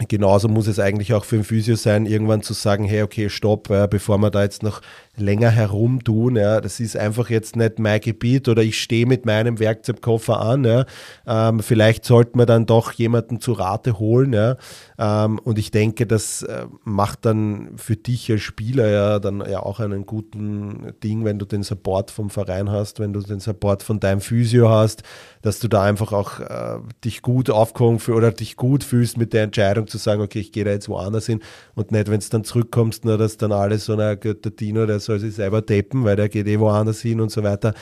genauso muss es eigentlich auch für ein Physio sein, irgendwann zu sagen, hey, okay, stopp, bevor wir da jetzt noch länger herumtun. Ja, das ist einfach jetzt nicht mein Gebiet oder ich stehe mit meinem Werkzeugkoffer an. Ja. Ähm, vielleicht sollten wir dann doch jemanden zu Rate holen. Ja. Ähm, und ich denke, das äh, macht dann für dich als Spieler ja dann ja auch einen guten Ding, wenn du den Support vom Verein hast, wenn du den Support von deinem Physio hast, dass du da einfach auch äh, dich gut aufkommen oder dich gut fühlst mit der Entscheidung, Entscheidung zu sagen, okay, ich gehe da jetzt woanders hin und nicht, wenn es dann zurückkommst, nur dass dann alles so, na, der Dino, der soll sich selber tapen, weil der geht eh woanders hin und so weiter.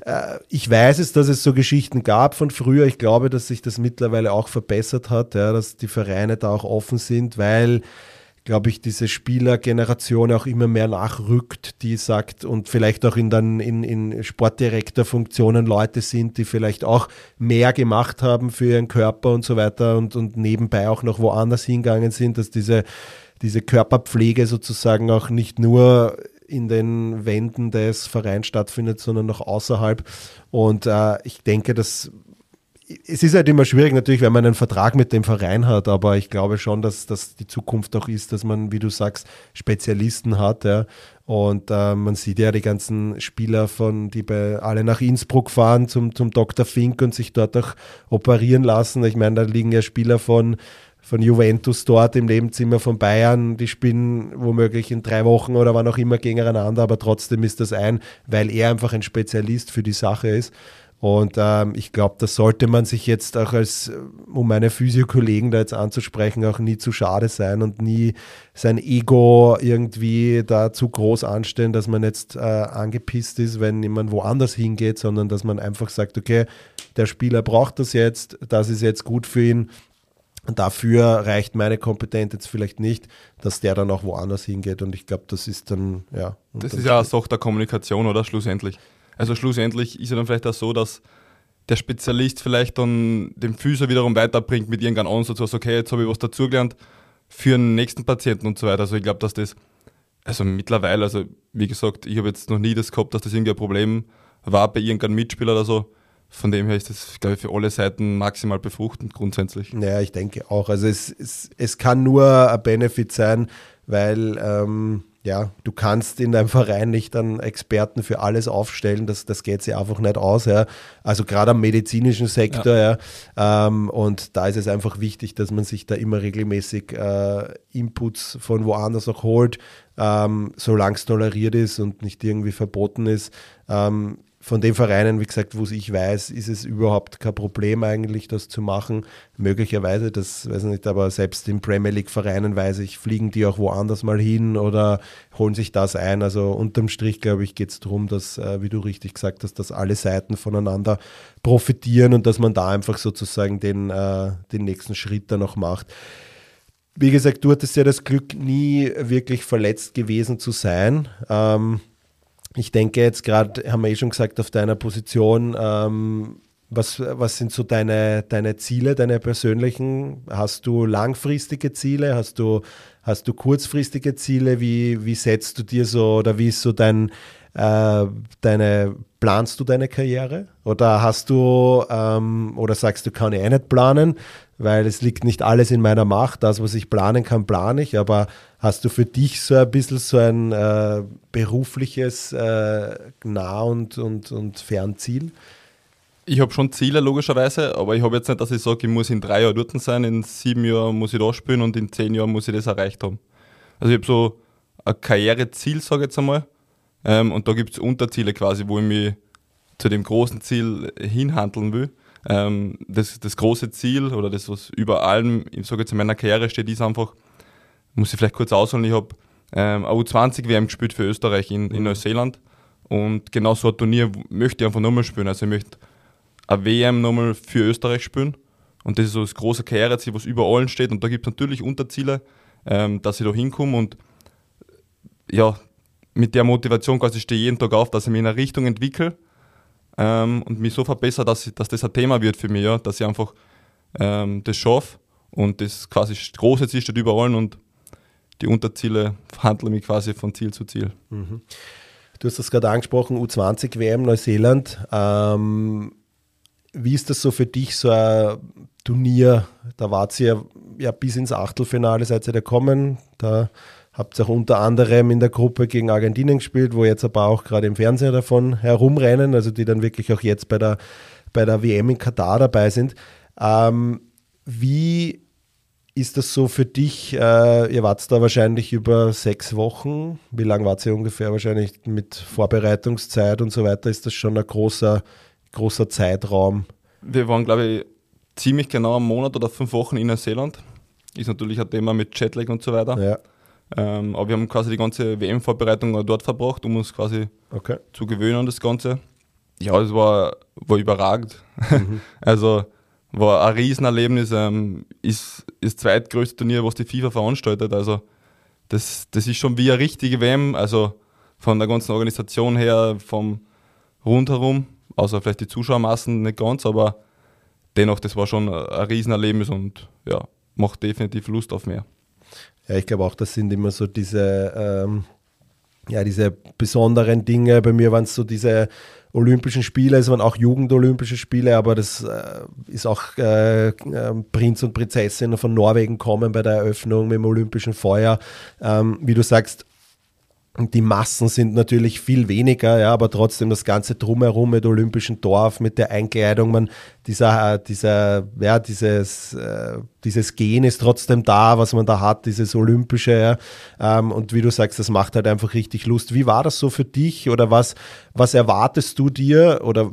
Äh, ich weiß es, dass es so Geschichten gab von früher. Ich glaube, dass sich das mittlerweile auch verbessert hat, ja, dass die Vereine da auch offen sind, weil glaube ich, diese Spielergeneration auch immer mehr nachrückt, die sagt und vielleicht auch in, dann in, in Sportdirektorfunktionen Leute sind, die vielleicht auch mehr gemacht haben für ihren Körper und so weiter und, und nebenbei auch noch woanders hingegangen sind, dass diese, diese Körperpflege sozusagen auch nicht nur in den Wänden des Vereins stattfindet, sondern auch außerhalb. Und äh, ich denke, dass es ist halt immer schwierig natürlich, wenn man einen Vertrag mit dem Verein hat, aber ich glaube schon, dass das die Zukunft auch ist, dass man, wie du sagst, Spezialisten hat. Ja. Und äh, man sieht ja die ganzen Spieler von, die bei alle nach Innsbruck fahren zum, zum Dr. Fink und sich dort auch operieren lassen. Ich meine, da liegen ja Spieler von, von Juventus dort im Nebenzimmer von Bayern, die spielen womöglich in drei Wochen oder wann auch immer gegeneinander, aber trotzdem ist das ein, weil er einfach ein Spezialist für die Sache ist. Und ähm, ich glaube, das sollte man sich jetzt auch als, um meine Physiokollegen da jetzt anzusprechen, auch nie zu schade sein und nie sein Ego irgendwie da zu groß anstellen, dass man jetzt äh, angepisst ist, wenn jemand woanders hingeht, sondern dass man einfach sagt, okay, der Spieler braucht das jetzt, das ist jetzt gut für ihn. Und dafür reicht meine Kompetenz jetzt vielleicht nicht, dass der dann auch woanders hingeht. Und ich glaube, das ist dann, ja. Das ist ja eine Sache der Kommunikation, oder? Schlussendlich. Also schlussendlich ist ja dann vielleicht auch so, dass der Spezialist vielleicht dann den Physio wiederum weiterbringt mit irgendeinem Ansatz, was okay, jetzt habe ich was dazugelernt für den nächsten Patienten und so weiter. Also ich glaube, dass das, also mittlerweile, also wie gesagt, ich habe jetzt noch nie das gehabt, dass das irgendwie ein Problem war bei irgendeinem Mitspieler oder so. Von dem her ist das, glaube ich, für alle Seiten maximal befruchtend grundsätzlich. Ja, ich denke auch. Also es, es, es kann nur ein Benefit sein, weil ähm, ja, du kannst in deinem Verein nicht dann Experten für alles aufstellen, das, das geht sich einfach nicht aus. Ja. Also gerade am medizinischen Sektor. Ja. ja ähm, und da ist es einfach wichtig, dass man sich da immer regelmäßig äh, Inputs von woanders auch holt, ähm, solange es toleriert ist und nicht irgendwie verboten ist. Ähm, von den Vereinen, wie gesagt, wo ich weiß, ist es überhaupt kein Problem eigentlich, das zu machen. Möglicherweise, das weiß ich nicht, aber selbst in Premier League Vereinen weiß ich, fliegen die auch woanders mal hin oder holen sich das ein. Also unterm Strich, glaube ich, geht es darum, dass, äh, wie du richtig gesagt hast, dass alle Seiten voneinander profitieren und dass man da einfach sozusagen den, äh, den nächsten Schritt dann auch macht. Wie gesagt, du hattest ja das Glück, nie wirklich verletzt gewesen zu sein. Ähm, ich denke jetzt gerade, haben wir eh schon gesagt, auf deiner Position, ähm, was, was sind so deine, deine Ziele, deine persönlichen? Hast du langfristige Ziele? Hast du, hast du kurzfristige Ziele? Wie, wie setzt du dir so oder wie ist so dein, äh, deine, planst du deine Karriere? Oder hast du, ähm, oder sagst du, kann ich eh nicht planen, weil es liegt nicht alles in meiner Macht. Das, was ich planen kann, plane ich, aber Hast du für dich so ein bisschen so ein äh, berufliches äh, Nah- und, und, und Fernziel? Ich habe schon Ziele, logischerweise, aber ich habe jetzt nicht, dass ich sage, ich muss in drei Jahren dort sein, in sieben Jahren muss ich da spielen und in zehn Jahren muss ich das erreicht haben. Also ich habe so ein Karriereziel, sage ich jetzt einmal, ähm, und da gibt es Unterziele quasi, wo ich mich zu dem großen Ziel hinhandeln will. Ähm, das, das große Ziel oder das, was über allem, ich sage jetzt in meiner Karriere steht, ist einfach, muss ich vielleicht kurz ausholen, ich habe ähm, eine U20-WM gespielt für Österreich in, in Neuseeland. Und genau so ein Turnier möchte ich einfach nochmal spielen. Also ich möchte eine WM nochmal für Österreich spielen. Und das ist so das große Karriereziel, was über allen steht. Und da gibt es natürlich Unterziele, ähm, dass ich da hinkomme. Und ja, mit der Motivation quasi stehe jeden Tag auf, dass ich mich in eine Richtung entwickle ähm, und mich so verbessere, dass, dass das ein Thema wird für mich, ja, dass ich einfach ähm, das schaffe und das quasi große Ziel steht über allen und die Unterziele verhandeln mich quasi von Ziel zu Ziel. Mhm. Du hast das gerade angesprochen, U20 WM Neuseeland. Ähm, wie ist das so für dich, so ein Turnier? Da wart ihr ja bis ins Achtelfinale, seid ihr da gekommen. Da habt ihr auch unter anderem in der Gruppe gegen Argentinien gespielt, wo jetzt aber auch gerade im Fernsehen davon herumrennen, also die dann wirklich auch jetzt bei der, bei der WM in Katar dabei sind. Ähm, wie ist das so für dich? Äh, ihr wart da wahrscheinlich über sechs Wochen. Wie lange wart ihr ungefähr? Wahrscheinlich mit Vorbereitungszeit und so weiter. Ist das schon ein großer, großer Zeitraum? Wir waren, glaube ich, ziemlich genau einen Monat oder fünf Wochen in Neuseeland. Ist natürlich ein Thema mit Jetlag und so weiter. Ja. Ähm, aber wir haben quasi die ganze WM-Vorbereitung dort verbracht, um uns quasi Okay. zu gewöhnen an das Ganze. Ja, es war, war überragend. [laughs] also war ein Riesenerlebnis. Ähm, ist ist das zweitgrößte Turnier, was die FIFA veranstaltet. Also das, das ist schon wie eine richtige WM. Also von der ganzen Organisation her, vom rundherum, außer vielleicht die Zuschauermassen nicht ganz, aber dennoch, das war schon ein ein Riesenerlebnis und ja, macht definitiv Lust auf mehr. Ja, ich glaube auch, das sind immer so diese, ähm, ja, diese besonderen Dinge. Bei mir waren es so diese Olympischen Spiele, es waren auch Jugend-Olympische Spiele, aber das äh, ist auch äh, äh, Prinz und Prinzessin von Norwegen kommen bei der Eröffnung mit dem Olympischen Feuer. Ähm, wie du sagst, die Massen sind natürlich viel weniger, ja, aber trotzdem das ganze Drumherum mit Olympischen Dorf, mit der Einkleidung, man, dieser, dieser, ja, dieses, äh, dieses Gen ist trotzdem da, was man da hat, dieses Olympische, ja. Ähm, und wie du sagst, das macht halt einfach richtig Lust. Wie war das so für dich oder was, was erwartest du dir oder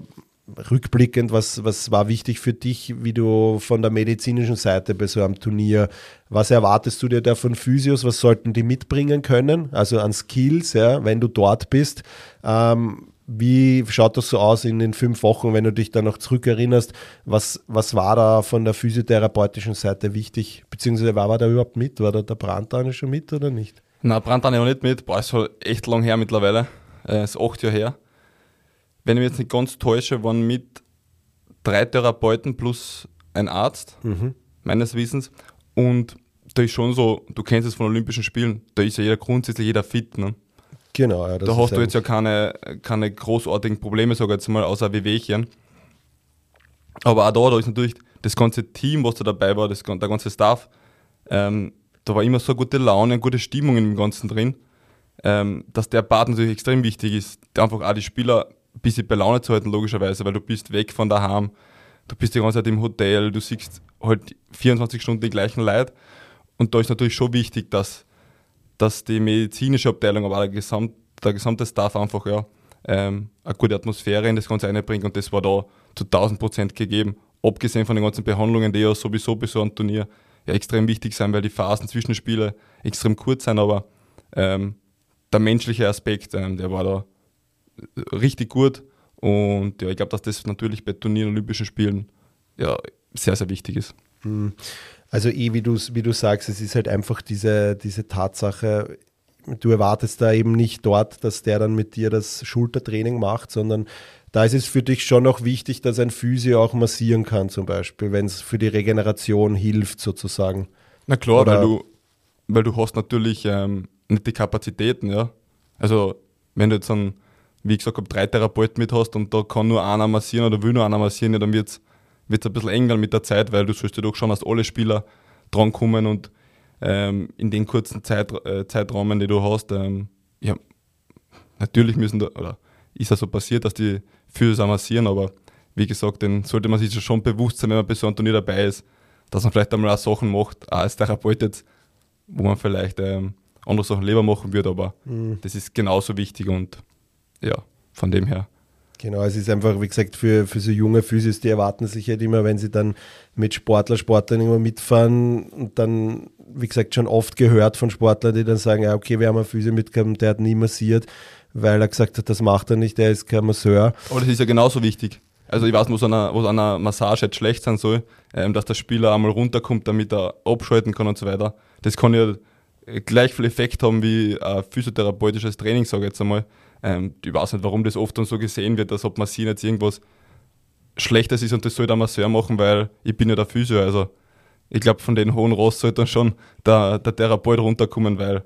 rückblickend, was, was war wichtig für dich, wie du von der medizinischen Seite bei so einem Turnier, was erwartest du dir da von Physios, was sollten die mitbringen können, also an Skills, ja, wenn du dort bist, ähm, wie schaut das so aus in den fünf Wochen, wenn du dich da noch zurückerinnerst? Was, was war da von der physiotherapeutischen Seite wichtig? Beziehungsweise war, war da überhaupt mit? War da der Brandtane schon mit oder nicht? Na, Brand auch nicht mit. Boah, ist schon echt lang her mittlerweile. Äh, ist acht Jahre her. Wenn ich mich jetzt nicht ganz täusche, waren mit drei Therapeuten plus ein Arzt, meines Wissens. Und da ist schon so, du kennst es von Olympischen Spielen, da ist ja jeder grundsätzlich jeder fit. Ne? Genau, ja. Da hast du jetzt ja keine, keine großartigen Probleme, sage ich jetzt mal, außer Wehwehchen. Aber auch da, da ist natürlich das ganze Team, was da dabei war, das, der ganze Staff, ähm, da war immer so eine gute Laune, gute Stimmung im Ganzen drin, ähm, dass der Part natürlich extrem wichtig ist, einfach auch die Spieler ein bisschen bei Laune zu halten, logischerweise, weil du bist weg von daheim, du bist die ganze Zeit im Hotel, du siehst halt 24 Stunden die gleichen Leute und da ist natürlich schon wichtig, dass dass die medizinische Abteilung, aber auch der, Gesamt, der gesamte Staff einfach ja, ähm, eine gute Atmosphäre in das Ganze einbringt und das war da zu 1000 Prozent gegeben. Abgesehen von den ganzen Behandlungen, die ja sowieso bei so einem Turnier ja extrem wichtig sind, weil die Phasen zwischen den Spielen extrem kurz sind, aber ähm, der menschliche Aspekt, ähm, der war da richtig gut und ja, ich glaube, dass das natürlich bei Turnieren, Olympischen Spielen ja sehr, sehr wichtig ist. Also eh, wie du, wie du sagst, es ist halt einfach diese, diese Tatsache, du erwartest da eben nicht dort, dass der dann mit dir das Schultertraining macht, sondern da ist es für dich schon noch wichtig, dass ein Physio auch massieren kann zum Beispiel, wenn es für die Regeneration hilft sozusagen. Na klar, Oder- weil du, weil du hast natürlich ähm, nicht die Kapazitäten, ja. Also wenn du jetzt einen, wie gesagt, habe, drei Therapeuten mit hast und da kann nur einer massieren oder will nur einer massieren, ja, dann wird es ein bisschen eng dann mit der Zeit, weil du sollst ja doch schauen, dass alle Spieler drankommen und ähm, in den kurzen Zeit, äh, Zeitrahmen, die du hast, ähm, ja, natürlich müssen da, oder ist ja so passiert, dass die Physios auch massieren, aber wie gesagt, dann sollte man sich schon bewusst sein, wenn man bei so einem Turnier dabei ist, dass man vielleicht einmal auch Sachen macht, auch als Therapeut jetzt, wo man vielleicht ähm, andere Sachen lieber machen würde, aber das ist genauso wichtig und ja, von dem her. Genau, es ist einfach, wie gesagt, für, für so junge Physios, die erwarten sich halt immer, wenn sie dann mit Sportler, Sportlern immer mitfahren und dann, wie gesagt, schon oft gehört von Sportlern, die dann sagen, ja, okay, wir haben einen Physio mitgehabt, der hat nie massiert, weil er gesagt hat, das macht er nicht, der ist kein Masseur. Aber das ist ja genauso wichtig. Also ich weiß, wo es an einer, Massage jetzt schlecht sein soll, ähm, dass der Spieler einmal runterkommt, damit er abschalten kann und so weiter. Das kann ja gleich viel Effekt haben wie ein physiotherapeutisches Training, sage ich jetzt einmal. Ähm, ich weiß nicht, warum das oft dann so gesehen wird, als ob Massieren jetzt irgendwas Schlechtes ist und das soll der Masseur machen, weil ich bin ja der Physio. Also ich glaube, von den hohen Ross sollte dann schon der, der Therapeut runterkommen, weil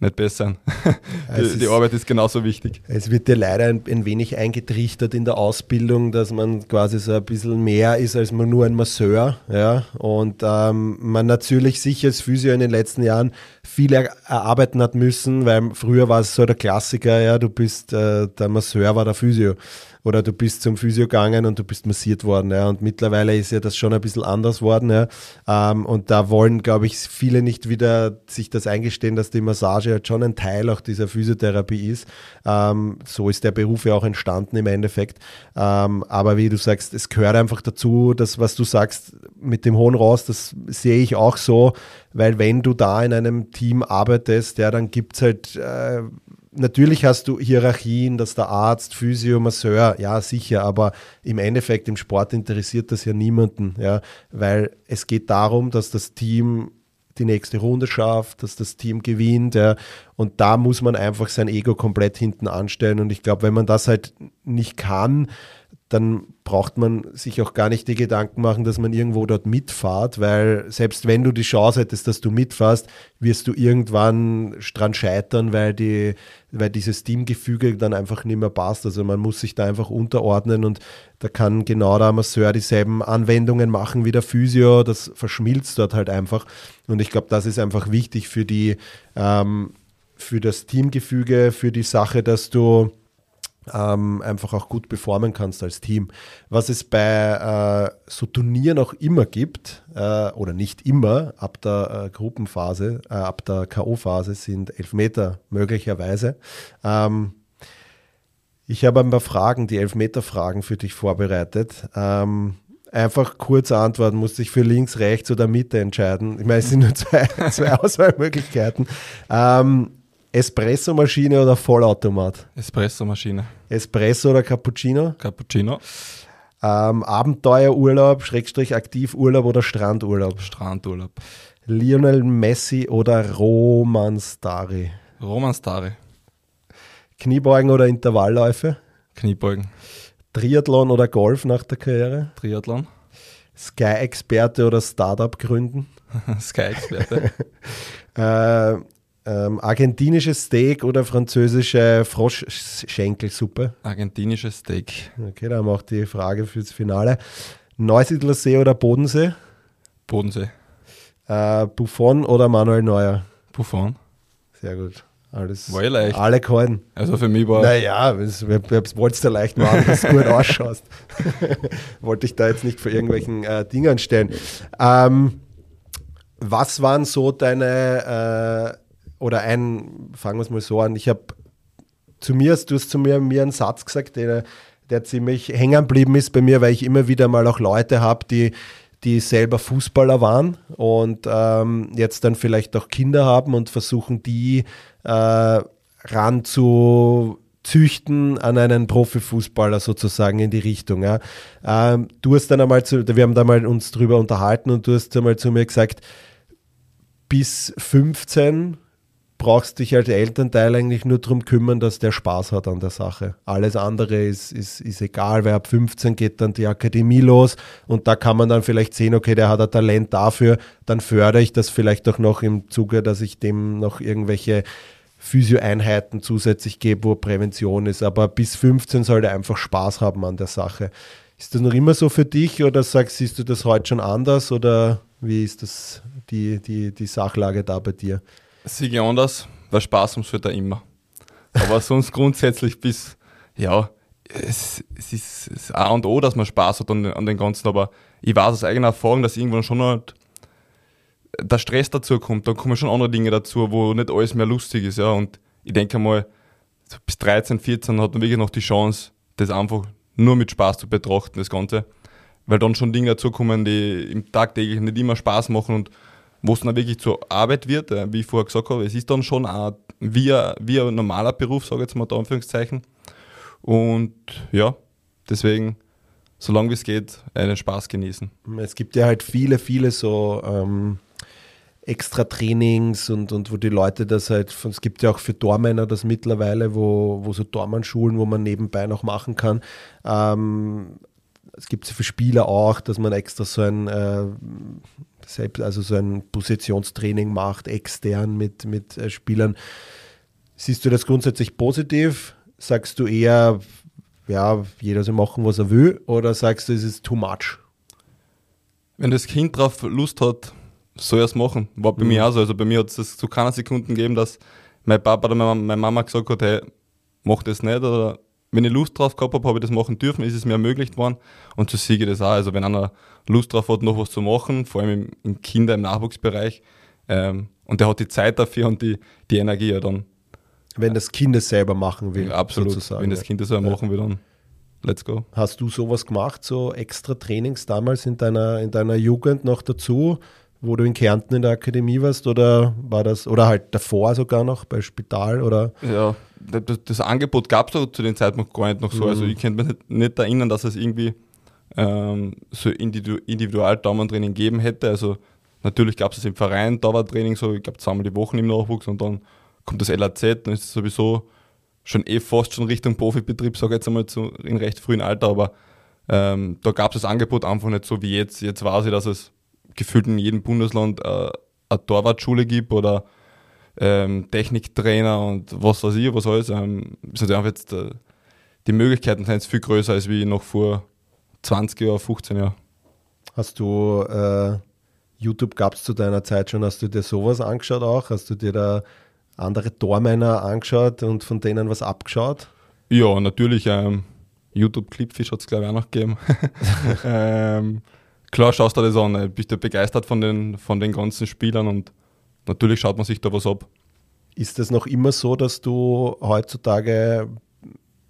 nicht besser sein. [laughs] Es die, die ist- Arbeit ist genauso wichtig. Es wird dir leider ein, ein wenig eingetrichtert in der Ausbildung, dass man quasi so ein bisschen mehr ist als man nur ein Masseur. Ja? Und ähm, man natürlich sich als Physio in den letzten Jahren viel er erarbeiten hat müssen, weil früher war es so der Klassiker, ja, du bist, äh, der Masseur war der Physio. Oder du bist zum Physio gegangen und du bist massiert worden. Ja. Und mittlerweile ist ja das schon ein bisschen anders worden. Ja. Ähm, und da wollen, glaube ich, viele nicht wieder sich das eingestehen, dass die Massage halt schon ein Teil auch dieser Physiotherapie ist. Ähm, so ist der Beruf ja auch entstanden im Endeffekt. Ähm, aber wie du sagst, es gehört einfach dazu, das, was du sagst mit dem hohen Ross, das sehe ich auch so, weil wenn du da in einem Team arbeitest, ja, dann gibt es halt äh, natürlich hast du Hierarchien, dass der Arzt, Physio, Masseur, ja sicher, aber im Endeffekt im Sport interessiert das ja niemanden, ja, weil es geht darum, dass das Team die nächste Runde schafft, dass das Team gewinnt, ja, und da muss man einfach sein Ego komplett hinten anstellen und ich glaube, wenn man das halt nicht kann, dann braucht man sich auch gar nicht die Gedanken machen, dass man irgendwo dort mitfahrt, weil selbst wenn du die Chance hättest, dass du mitfährst, wirst du irgendwann dran scheitern, weil, die, weil dieses Teamgefüge dann einfach nicht mehr passt. Also man muss sich da einfach unterordnen und da kann genau der Masseur dieselben Anwendungen machen wie der Physio, das verschmilzt dort halt einfach. Und ich glaube, das ist einfach wichtig für die, ähm, für das Teamgefüge, für die Sache, dass du ähm, einfach auch gut performen kannst als Team. Was es bei äh, so Turnieren auch immer gibt, äh, oder nicht immer, ab der äh, Gruppenphase, äh, ab der K.O.-Phase sind Elfmeter möglicherweise. Ähm, ich habe ein paar Fragen, die Elfmeter-Fragen für dich vorbereitet. Ähm, einfach kurz antworten, musst dich für links, rechts oder Mitte entscheiden. Ich meine, es sind nur [laughs] zwei, zwei Auswahlmöglichkeiten. Ähm, Espresso-Maschine oder Vollautomat? Espresso-Maschine. Espresso oder Cappuccino? Cappuccino. Ähm, Abenteuerurlaub, Schrägstrich Aktivurlaub oder Strandurlaub? Strandurlaub. Lionel Messi oder Roman Stari? Roman Stari. Kniebeugen oder Intervallläufe? Kniebeugen. Triathlon oder Golf nach der Karriere? Triathlon. Sky-Experte oder Startup gründen? [laughs] Sky-Experte. [laughs] äh, ähm, argentinisches Steak oder französische Froschschenkelsuppe? Argentinisches Steak. Okay, dann haben wir auch die Frage fürs Finale. Neusiedler See oder Bodensee? Bodensee. Äh, Buffon oder Manuel Neuer? Buffon. Sehr gut. Alles, war ja leicht. Alle gehalten. Also für mich war. Naja, ich wollte es dir leicht machen, dass du gut [laughs] ausschaust. [laughs] wollte ich da jetzt nicht vor irgendwelchen äh, Dingern stellen. Ähm, was waren so deine äh, oder ein, fangen wir es mal so an, ich habe zu mir, du hast zu mir, mir einen Satz gesagt, der, der ziemlich hängen geblieben ist bei mir, weil ich immer wieder mal auch Leute habe, die, die selber Fußballer waren und ähm, jetzt dann vielleicht auch Kinder haben und versuchen, die äh, ran zu züchten an einen Profifußballer sozusagen in die Richtung. Ja. Ähm, du hast dann einmal zu, wir haben da mal uns drüber unterhalten und du hast einmal zu mir gesagt, bis 15 brauchst dich als Elternteil eigentlich nur darum kümmern, dass der Spaß hat an der Sache. Alles andere ist, ist, ist egal, weil ab 15 geht dann die Akademie los und da kann man dann vielleicht sehen, okay, der hat ein Talent dafür, dann fördere ich das vielleicht auch noch im Zuge, dass ich dem noch irgendwelche Physio-Einheiten zusätzlich gebe, wo Prävention ist. Aber bis 15 soll er einfach Spaß haben an der Sache. Ist das noch immer so für dich oder sagst, siehst du das heute schon anders oder wie ist das die, die, die Sachlage da bei dir? Siege anders, weil Spaß ums wird da immer. Aber sonst grundsätzlich bis, ja, es, es ist das A und O, dass man Spaß hat an, an den Ganzen, aber ich weiß aus eigener Erfahrung, dass irgendwann schon halt der Stress dazu kommt, da kommen schon andere Dinge dazu, wo nicht alles mehr lustig ist, ja, und ich denke mal, bis 13, 14 hat man wirklich noch die Chance, das einfach nur mit Spaß zu betrachten, das Ganze, weil dann schon Dinge dazu kommen, die im tagtäglich nicht immer Spaß machen und wo es dann wirklich zur Arbeit wird, äh, wie ich vorher gesagt habe, es ist dann schon auch wie ein, wie ein normaler Beruf, sage ich jetzt mal da Anführungszeichen. Und ja, deswegen, solange wie es geht, einen Spaß genießen. Es gibt ja halt viele, viele so ähm, extra Trainings und, und wo die Leute das halt, es gibt ja auch für Tormänner das mittlerweile, wo, wo so Tormannschulen, wo man nebenbei noch machen kann. Ähm, es gibt es für Spieler auch, dass man extra so ein äh, selbst, also so ein Positionstraining macht, extern mit, mit äh, Spielern. Siehst du das grundsätzlich positiv? Sagst du eher, ja, jeder soll machen, was er will, oder sagst du, es ist too much? Wenn das Kind drauf Lust hat, soll er es machen. War bei mhm. mir auch so. Also bei mir hat es zu keiner Sekunden gegeben, dass mein Papa oder meine Mama gesagt hat, hey, mach das nicht oder wenn ich Lust drauf gehabt habe, habe ich das machen dürfen, ist es mir ermöglicht worden. Und so sehe ich das auch. Also wenn einer Lust drauf hat, noch was zu machen, vor allem im, Kinder-, im Nachwuchsbereich, ähm, und der hat die Zeit dafür und die, die Energie, ja dann. Wenn das Kind es selber machen will. Ja, absolut. Sozusagen. Wenn das Kind es selber ja. machen will, dann let's go. Hast du sowas gemacht, so extra Trainings damals in deiner, in deiner Jugend noch dazu? Wo du in Kärnten in der Akademie warst oder war das, oder halt davor sogar noch bei Spital oder? Ja, das, das Angebot gab es zu dem Zeitpunkt gar nicht noch so. Also mhm. Also ich könnte mich nicht, nicht, erinnern, dass es irgendwie ähm, so Individu Individual-Daumentraining geben hätte. Also natürlich gab es im Verein, Dauertraining, so ich glaube zweimal die Woche im Nachwuchs und dann kommt das LAZ, dann ist es sowieso schon eh fast schon Richtung Profibetrieb, sage ich jetzt einmal zu, in recht frühen Alter, aber ähm, da gab es das Angebot einfach nicht so wie jetzt. Jetzt weiß ich, dass es gefühlt in jedem Bundesland äh, eine Torwartschule gibt oder ähm, Techniktrainer und was weiß ich, was alles. Ähm, ist einfach jetzt, äh, die Möglichkeiten sind jetzt viel größer als wie noch vor 20 Jahren, 15 Jahren. Hast du äh, YouTube gab es zu deiner Zeit schon, hast du dir sowas angeschaut auch? Hast du dir da andere Tormänner angeschaut und von denen was abgeschaut? Ja, natürlich. Ähm, YouTube-Clipfish hat es, glaube ich, auch noch gegeben. [laughs] ähm, klar schaust du das an, bist du begeistert von den, von den ganzen Spielern und natürlich schaut man sich da was ab. Ist es noch immer so, dass du heutzutage,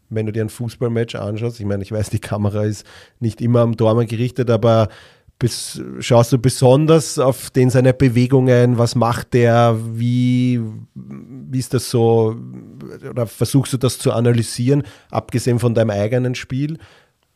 wenn du dir ein Fußballmatch anschaust, ich meine, ich weiß, die Kamera ist nicht immer am Dormer gerichtet, aber bis, schaust du besonders auf den seine Bewegungen, was macht der, wie, wie ist das so, oder versuchst du das zu analysieren, abgesehen von deinem eigenen Spiel?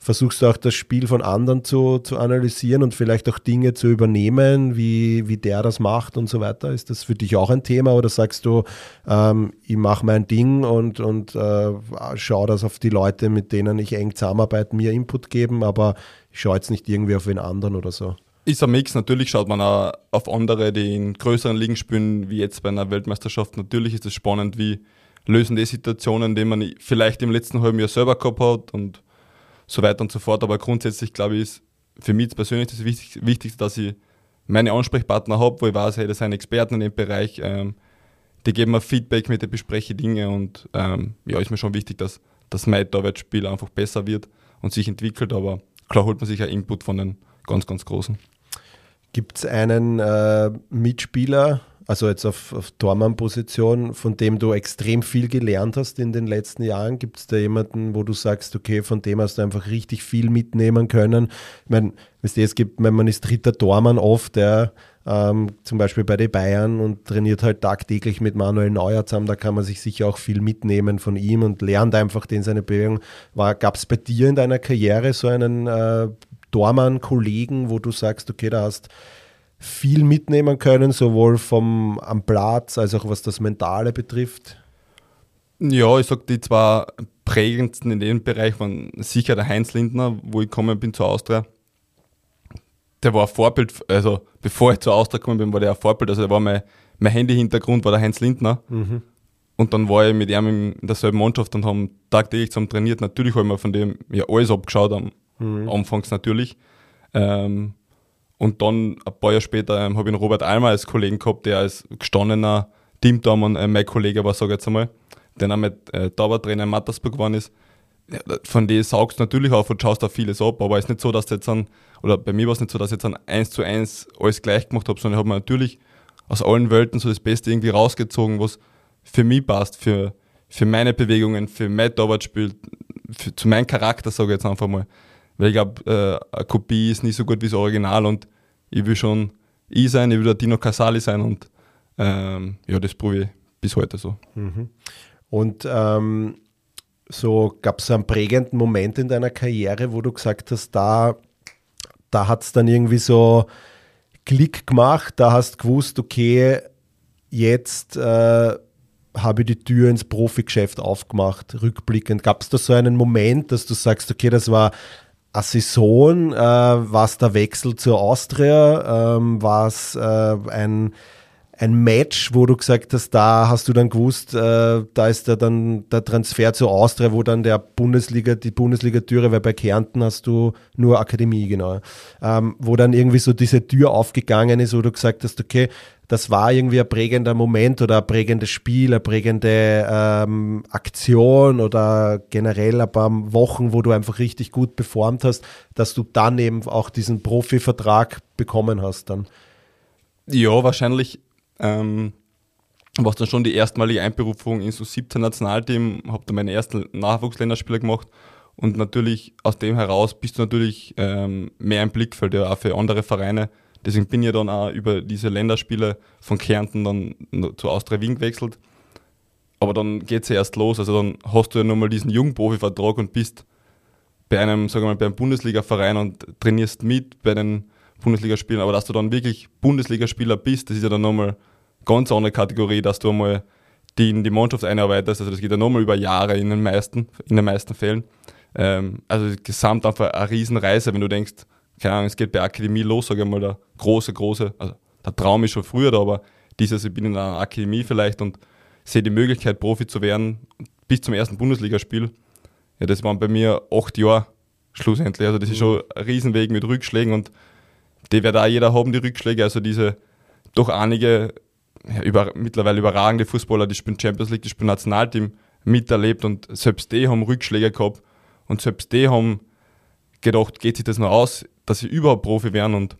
Versuchst du auch das Spiel von anderen zu, zu analysieren und vielleicht auch Dinge zu übernehmen, wie, wie der das macht und so weiter? Ist das für dich auch ein Thema oder sagst du, ähm, ich mache mein Ding und, und äh, schaue, dass auf die Leute, mit denen ich eng zusammenarbeite, mir Input geben, aber ich schaue jetzt nicht irgendwie auf den anderen oder so? Ist ein Mix. Natürlich schaut man auch auf andere, die in größeren Ligen spielen, wie jetzt bei einer Weltmeisterschaft. Natürlich ist es spannend, wie lösen die Situationen, die man vielleicht im letzten halben Jahr selber gehabt hat und so weiter und so fort. Aber grundsätzlich glaube ich, ist für mich persönlich das Wichtigste, dass ich meine Ansprechpartner habe, wo ich weiß, hey, das sind Experten in dem Bereich, ähm, die geben mir Feedback, mit denen bespreche Dinge und ähm, ja, ist mir schon wichtig, dass, dass mein Arbeitsspiel einfach besser wird und sich entwickelt, aber klar holt man sich ja Input von den ganz, ganz Großen. Gibt es einen äh, Mitspieler, also jetzt auf, auf Tormann-Position, von dem du extrem viel gelernt hast in den letzten Jahren? Gibt es da jemanden, wo du sagst, okay, von dem hast du einfach richtig viel mitnehmen können? Ich meine, es gibt, man ist dritter Tormann oft, der ähm, zum Beispiel bei den Bayern und trainiert halt tagtäglich mit Manuel Neuer zusammen, da kann man sich sicher auch viel mitnehmen von ihm und lernt einfach den seine Bewegung. Gab es bei dir in deiner Karriere so einen äh, Dormann-Kollegen, wo du sagst, okay, da hast viel mitnehmen können, sowohl vom am Platz als auch was das Mentale betrifft? Ja, ich sag, die zwei prägendsten in dem Bereich waren sicher der Heinz Lindner, wo ich gekommen bin zur Austria. Der war ein Vorbild, also bevor ich zur Austria gekommen bin, war der ein Vorbild. Also der war mein, mein Handy-Hintergrund war der Heinz Lindner. Mhm. Und dann war ich mit ihm in derselben Mannschaft und haben tagtäglich zusammen trainiert. Natürlich habe ich mir von dem ja alles abgeschaut, am mhm. Anfangs natürlich. Ähm, und dann ein paar Jahre später ähm, habe ich einen Robert Almer als Kollegen gehabt, der als gestandener Teamdamen äh, mein Kollege war, sage ich jetzt einmal, der auch mit äh, Dauertrainer in Mattersburg geworden ist. Von denen saugst du natürlich auf und schaust da vieles ab, aber es ist nicht so, dass du jetzt an, oder bei mir war es nicht so, dass ich jetzt an eins zu eins alles gleich gemacht habe, sondern ich habe mir natürlich aus allen Welten so das Beste irgendwie rausgezogen, was für mich passt, für, für meine Bewegungen, für mein Torwartspiel, für, zu meinem Charakter, sage ich jetzt einfach mal. Weil ich glaube, äh, eine Kopie ist nicht so gut wie das Original und ich will schon ich sein, ich will der Dino Casali sein und ähm, ja, das probiere ich bis heute so. Mhm. Und ähm, so gab es einen prägenden Moment in deiner Karriere, wo du gesagt hast, da, da hat es dann irgendwie so Klick gemacht, da hast gewusst, okay, jetzt äh, habe ich die Tür ins Profigeschäft aufgemacht, rückblickend. Gab es da so einen Moment, dass du sagst, okay, das war Saison, äh, war es der Wechsel zur Austria, ähm, war es äh, ein, ein Match, wo du gesagt hast, da hast du dann gewusst, äh, da ist der dann der Transfer zur Austria, wo dann der Bundesliga, die Bundesliga-Türe, weil bei Kärnten hast du nur Akademie, genau, ähm, wo dann irgendwie so diese Tür aufgegangen ist, wo du gesagt hast, okay, das war irgendwie ein prägender Moment oder ein prägendes Spiel, eine prägende ähm, Aktion oder generell ein paar Wochen, wo du einfach richtig gut performt hast, dass du dann eben auch diesen Profivertrag bekommen hast dann? Ja, wahrscheinlich ähm, war es dann schon die erstmalige Einberufung ins U17 Nationalteam, habe dann meine ersten Nachwuchsländerspiele gemacht und natürlich aus dem heraus bist du natürlich ähm, mehr im Blickfeld, ja, auch für andere Vereine. Deswegen bin ich dann auch über diese Länderspiele von Kärnten dann zu Austria Wien gewechselt. Aber dann geht es ja erst los. Also dann hast du ja nochmal diesen Jugendprofi-Vertrag und bist bei einem, sagen wir mal, bei einem Bundesliga-Verein und trainierst mit bei den Bundesligaspielen. Aber dass du dann wirklich Bundesligaspieler bist, das ist ja dann nochmal ganz andere Kategorie, dass du einmal die in die Mannschaft einarbeitest. Also das geht ja nochmal über Jahre in den meisten, in den meisten Fällen. Ähm, also gesamt einfach eine Riesenreise, wenn du denkst, keine Ahnung, es geht bei Akademie los, sage ich mal, der große, große, also der Traum ist schon früher da, aber dieses, ich bin in einer Akademie vielleicht und sehe die Möglichkeit, Profi zu werden, bis zum ersten Bundesligaspiel. Ja, das waren bei mir acht Jahre schlussendlich. Also das ist schon ein Riesenweg mit Rückschlägen und die wird auch jeder haben, die Rückschläge. Also diese doch einige ja, über, mittlerweile überragende Fußballer, die spielen Champions League, die spielen Nationalteam, miterlebt und selbst die haben Rückschläge gehabt und selbst die haben gedacht, geht sich das noch aus, dass sie überhaupt Profi werden und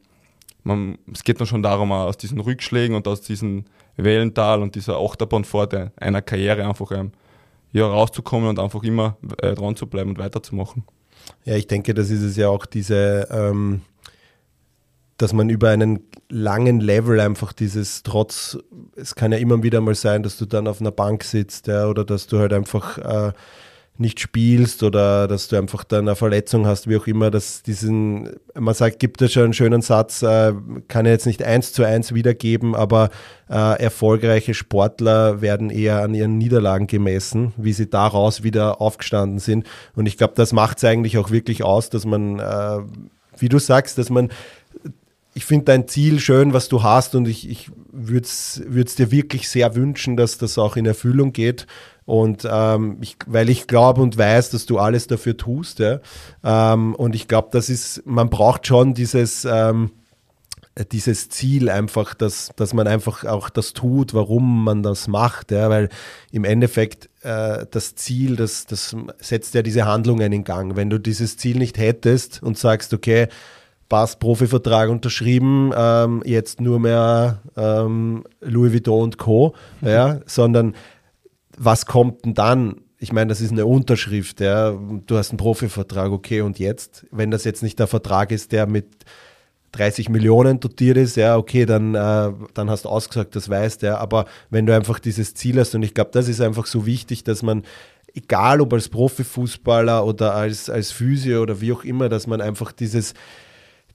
man, es geht dann schon darum, aus diesen Rückschlägen und aus diesem Wellental und dieser Achterbahnfahrt einer Karriere einfach ähm, ja, rauszukommen und einfach immer äh, dran zu bleiben und weiterzumachen. Ja, ich denke, das ist es ja auch diese, ähm, dass man über einen langen Level einfach dieses Trotz, es kann ja immer wieder mal sein, dass du dann auf einer Bank sitzt ja, oder dass du halt einfach äh, nicht spielst oder dass du einfach dann eine Verletzung hast, wie auch immer, dass diesen, man sagt, gibt es schon einen schönen Satz, äh, kann ich jetzt nicht eins zu eins wiedergeben, aber äh, erfolgreiche Sportler werden eher an ihren Niederlagen gemessen, wie sie daraus wieder aufgestanden sind. Und ich glaube, das macht es eigentlich auch wirklich aus, dass man, äh, wie du sagst, dass man ich finde dein Ziel schön, was du hast und ich, ich würde es dir wirklich sehr wünschen, dass das auch in Erfüllung geht. Und ähm, ich, weil ich glaube und weiß, dass du alles dafür tust. Ja? Ähm, und ich glaube, das ist, man braucht schon dieses, ähm, dieses Ziel einfach, dass, dass man einfach auch das tut, warum man das macht. Ja? Weil im Endeffekt äh, das Ziel, das, das setzt ja diese Handlungen in Gang. Wenn du dieses Ziel nicht hättest und sagst, okay, passt, Profivertrag unterschrieben, ähm, jetzt nur mehr ähm, Louis Vuitton und Co., ja, sondern was kommt denn dann? Ich meine, das ist eine Unterschrift, ja. Du hast einen Profivertrag, okay, und jetzt? Wenn das jetzt nicht der Vertrag ist, der mit 30 Millionen dotiert ist, ja, okay, dann, äh, dann hast du ausgesagt, das weißt, ja. Aber wenn du einfach dieses Ziel hast, und ich glaube, das ist einfach so wichtig, dass man, egal ob als Profifußballer oder als, als Physio oder wie auch immer, dass man einfach dieses,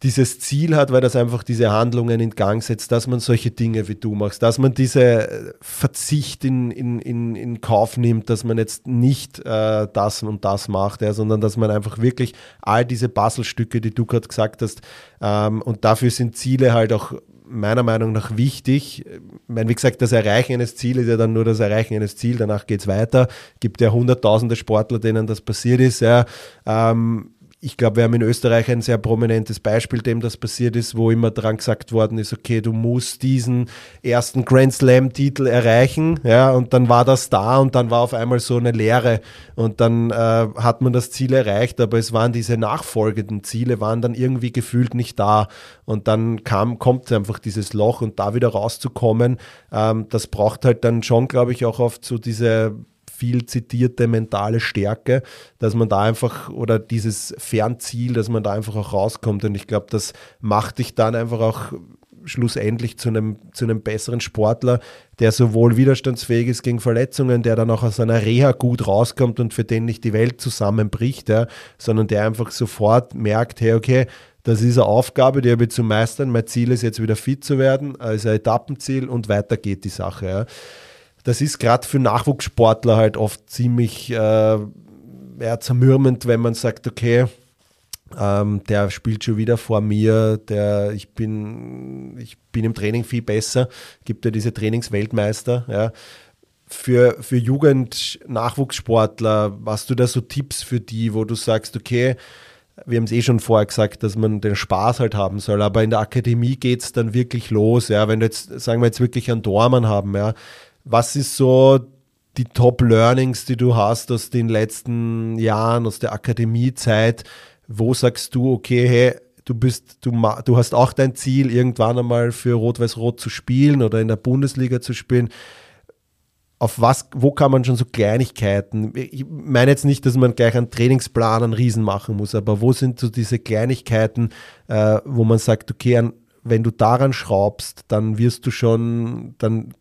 dieses Ziel hat, weil das einfach diese Handlungen in Gang setzt, dass man solche Dinge wie du machst, dass man diese äh, Verzicht in, in, in, in Kauf nimmt, dass man jetzt nicht äh, das und das macht, ja, sondern dass man einfach wirklich all diese Puzzlestücke, die du gerade gesagt hast, ähm, und dafür sind Ziele halt auch meiner Meinung nach wichtig. Ich meine, wie gesagt, das Erreichen eines Ziels ist ja dann nur das Erreichen eines Ziels, danach geht es weiter. Gibt ja hunderttausende Sportler, denen das passiert ist. Ja. Ähm, ich glaube, wir haben in Österreich ein sehr prominentes Beispiel, dem das passiert ist, wo immer dran gesagt worden ist, okay, du musst diesen ersten Grand Slam-Titel erreichen, ja, und dann war das da und dann war auf einmal so eine Leere und dann äh, hat man das Ziel erreicht, aber es waren diese nachfolgenden Ziele, waren dann irgendwie gefühlt nicht da und dann kam, kommt einfach dieses Loch und da wieder rauszukommen, ähm, das braucht halt dann schon, glaube ich, auch oft so diese viel zitierte mentale Stärke, dass man da einfach oder dieses Fernziel, dass man da einfach auch rauskommt. Und ich glaube, das macht dich dann einfach auch schlussendlich zu einem, zu einem besseren Sportler, der sowohl widerstandsfähig ist gegen Verletzungen, der dann auch aus einer Reha gut rauskommt und für den nicht die Welt zusammenbricht, ja, sondern der einfach sofort merkt, hey, okay, das ist eine Aufgabe, die habe ich zu meistern. Mein Ziel ist jetzt wieder fit zu werden, also ein Etappenziel und weiter geht die Sache. Ja das ist gerade für Nachwuchssportler halt oft ziemlich äh, ja, zermürmend, wenn man sagt, okay, ähm, der spielt schon wieder vor mir, der, ich, bin, ich bin im Training viel besser, gibt ja diese Trainingsweltmeister. Ja. Für, für Jugend-Nachwuchssportler, hast du da so Tipps für die, wo du sagst, okay, wir haben es eh schon vorher gesagt, dass man den Spaß halt haben soll, aber in der Akademie geht es dann wirklich los, ja, wenn du jetzt, sagen wir jetzt wirklich einen Dormann haben, ja, was ist so die Top-Learnings, die du hast aus den letzten Jahren, aus der Akademiezeit, wo sagst du, okay, hey, du bist, du, du hast auch dein Ziel, irgendwann einmal für Rot-Weiß-Rot zu spielen oder in der Bundesliga zu spielen? Auf was, wo kann man schon so Kleinigkeiten, ich meine jetzt nicht, dass man gleich einen Trainingsplan einen Riesen machen muss, aber wo sind so diese Kleinigkeiten, äh, wo man sagt, okay, an, wenn du daran schraubst, dann wirst du schon, dann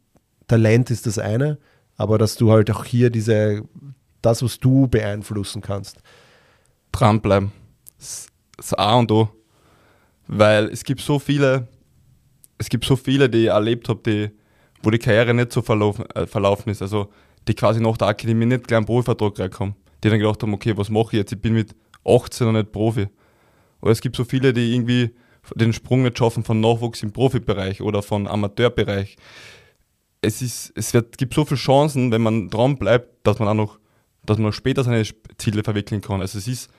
Talent ist das eine, aber dass du halt auch hier diese, das, was du beeinflussen kannst. Dranbleiben. Das A und O. Weil es gibt so viele, es gibt so viele, die ich erlebt habe, die wo die Karriere nicht so verlaufen, äh, verlaufen ist. Also die quasi nach der Akademie nicht gleich einen Profivertrag reinkommen. Die dann gedacht haben, okay, was mache ich jetzt? Ich bin mit 18 noch nicht Profi. Oder es gibt so viele, die irgendwie den Sprung nicht schaffen von Nachwuchs im Profibereich oder von Amateurbereich. Es, ist, es wird, gibt so viele Chancen, wenn man dran bleibt, dass man auch noch, dass man später seine Ziele verwirklichen kann. Also es ist,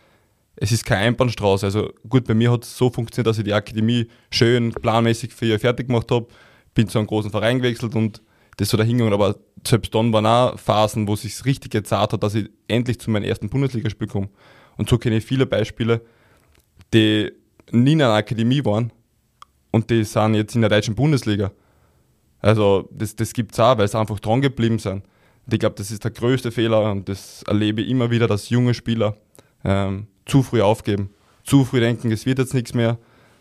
es ist kein Einbahnstraße. Also gut, bei mir hat es so funktioniert, dass ich die Akademie schön planmäßig für ihr fertig gemacht habe bin zu einem großen Verein gewechselt und das so dahingegangen. Aber selbst dann waren auch Phasen, wo es sich richtig gezahlt hat, dass ich endlich zu meinem ersten Bundesligaspiel komme. Und so kenne ich viele Beispiele, die nie in einer Akademie waren und die sind jetzt in der deutschen Bundesliga. Also das, das gibt es auch, weil sie einfach dran geblieben sind. Und ich glaube, das ist der größte Fehler und das erlebe ich immer wieder, dass junge Spieler ähm, zu früh aufgeben. Zu früh denken, es wird jetzt nichts mehr,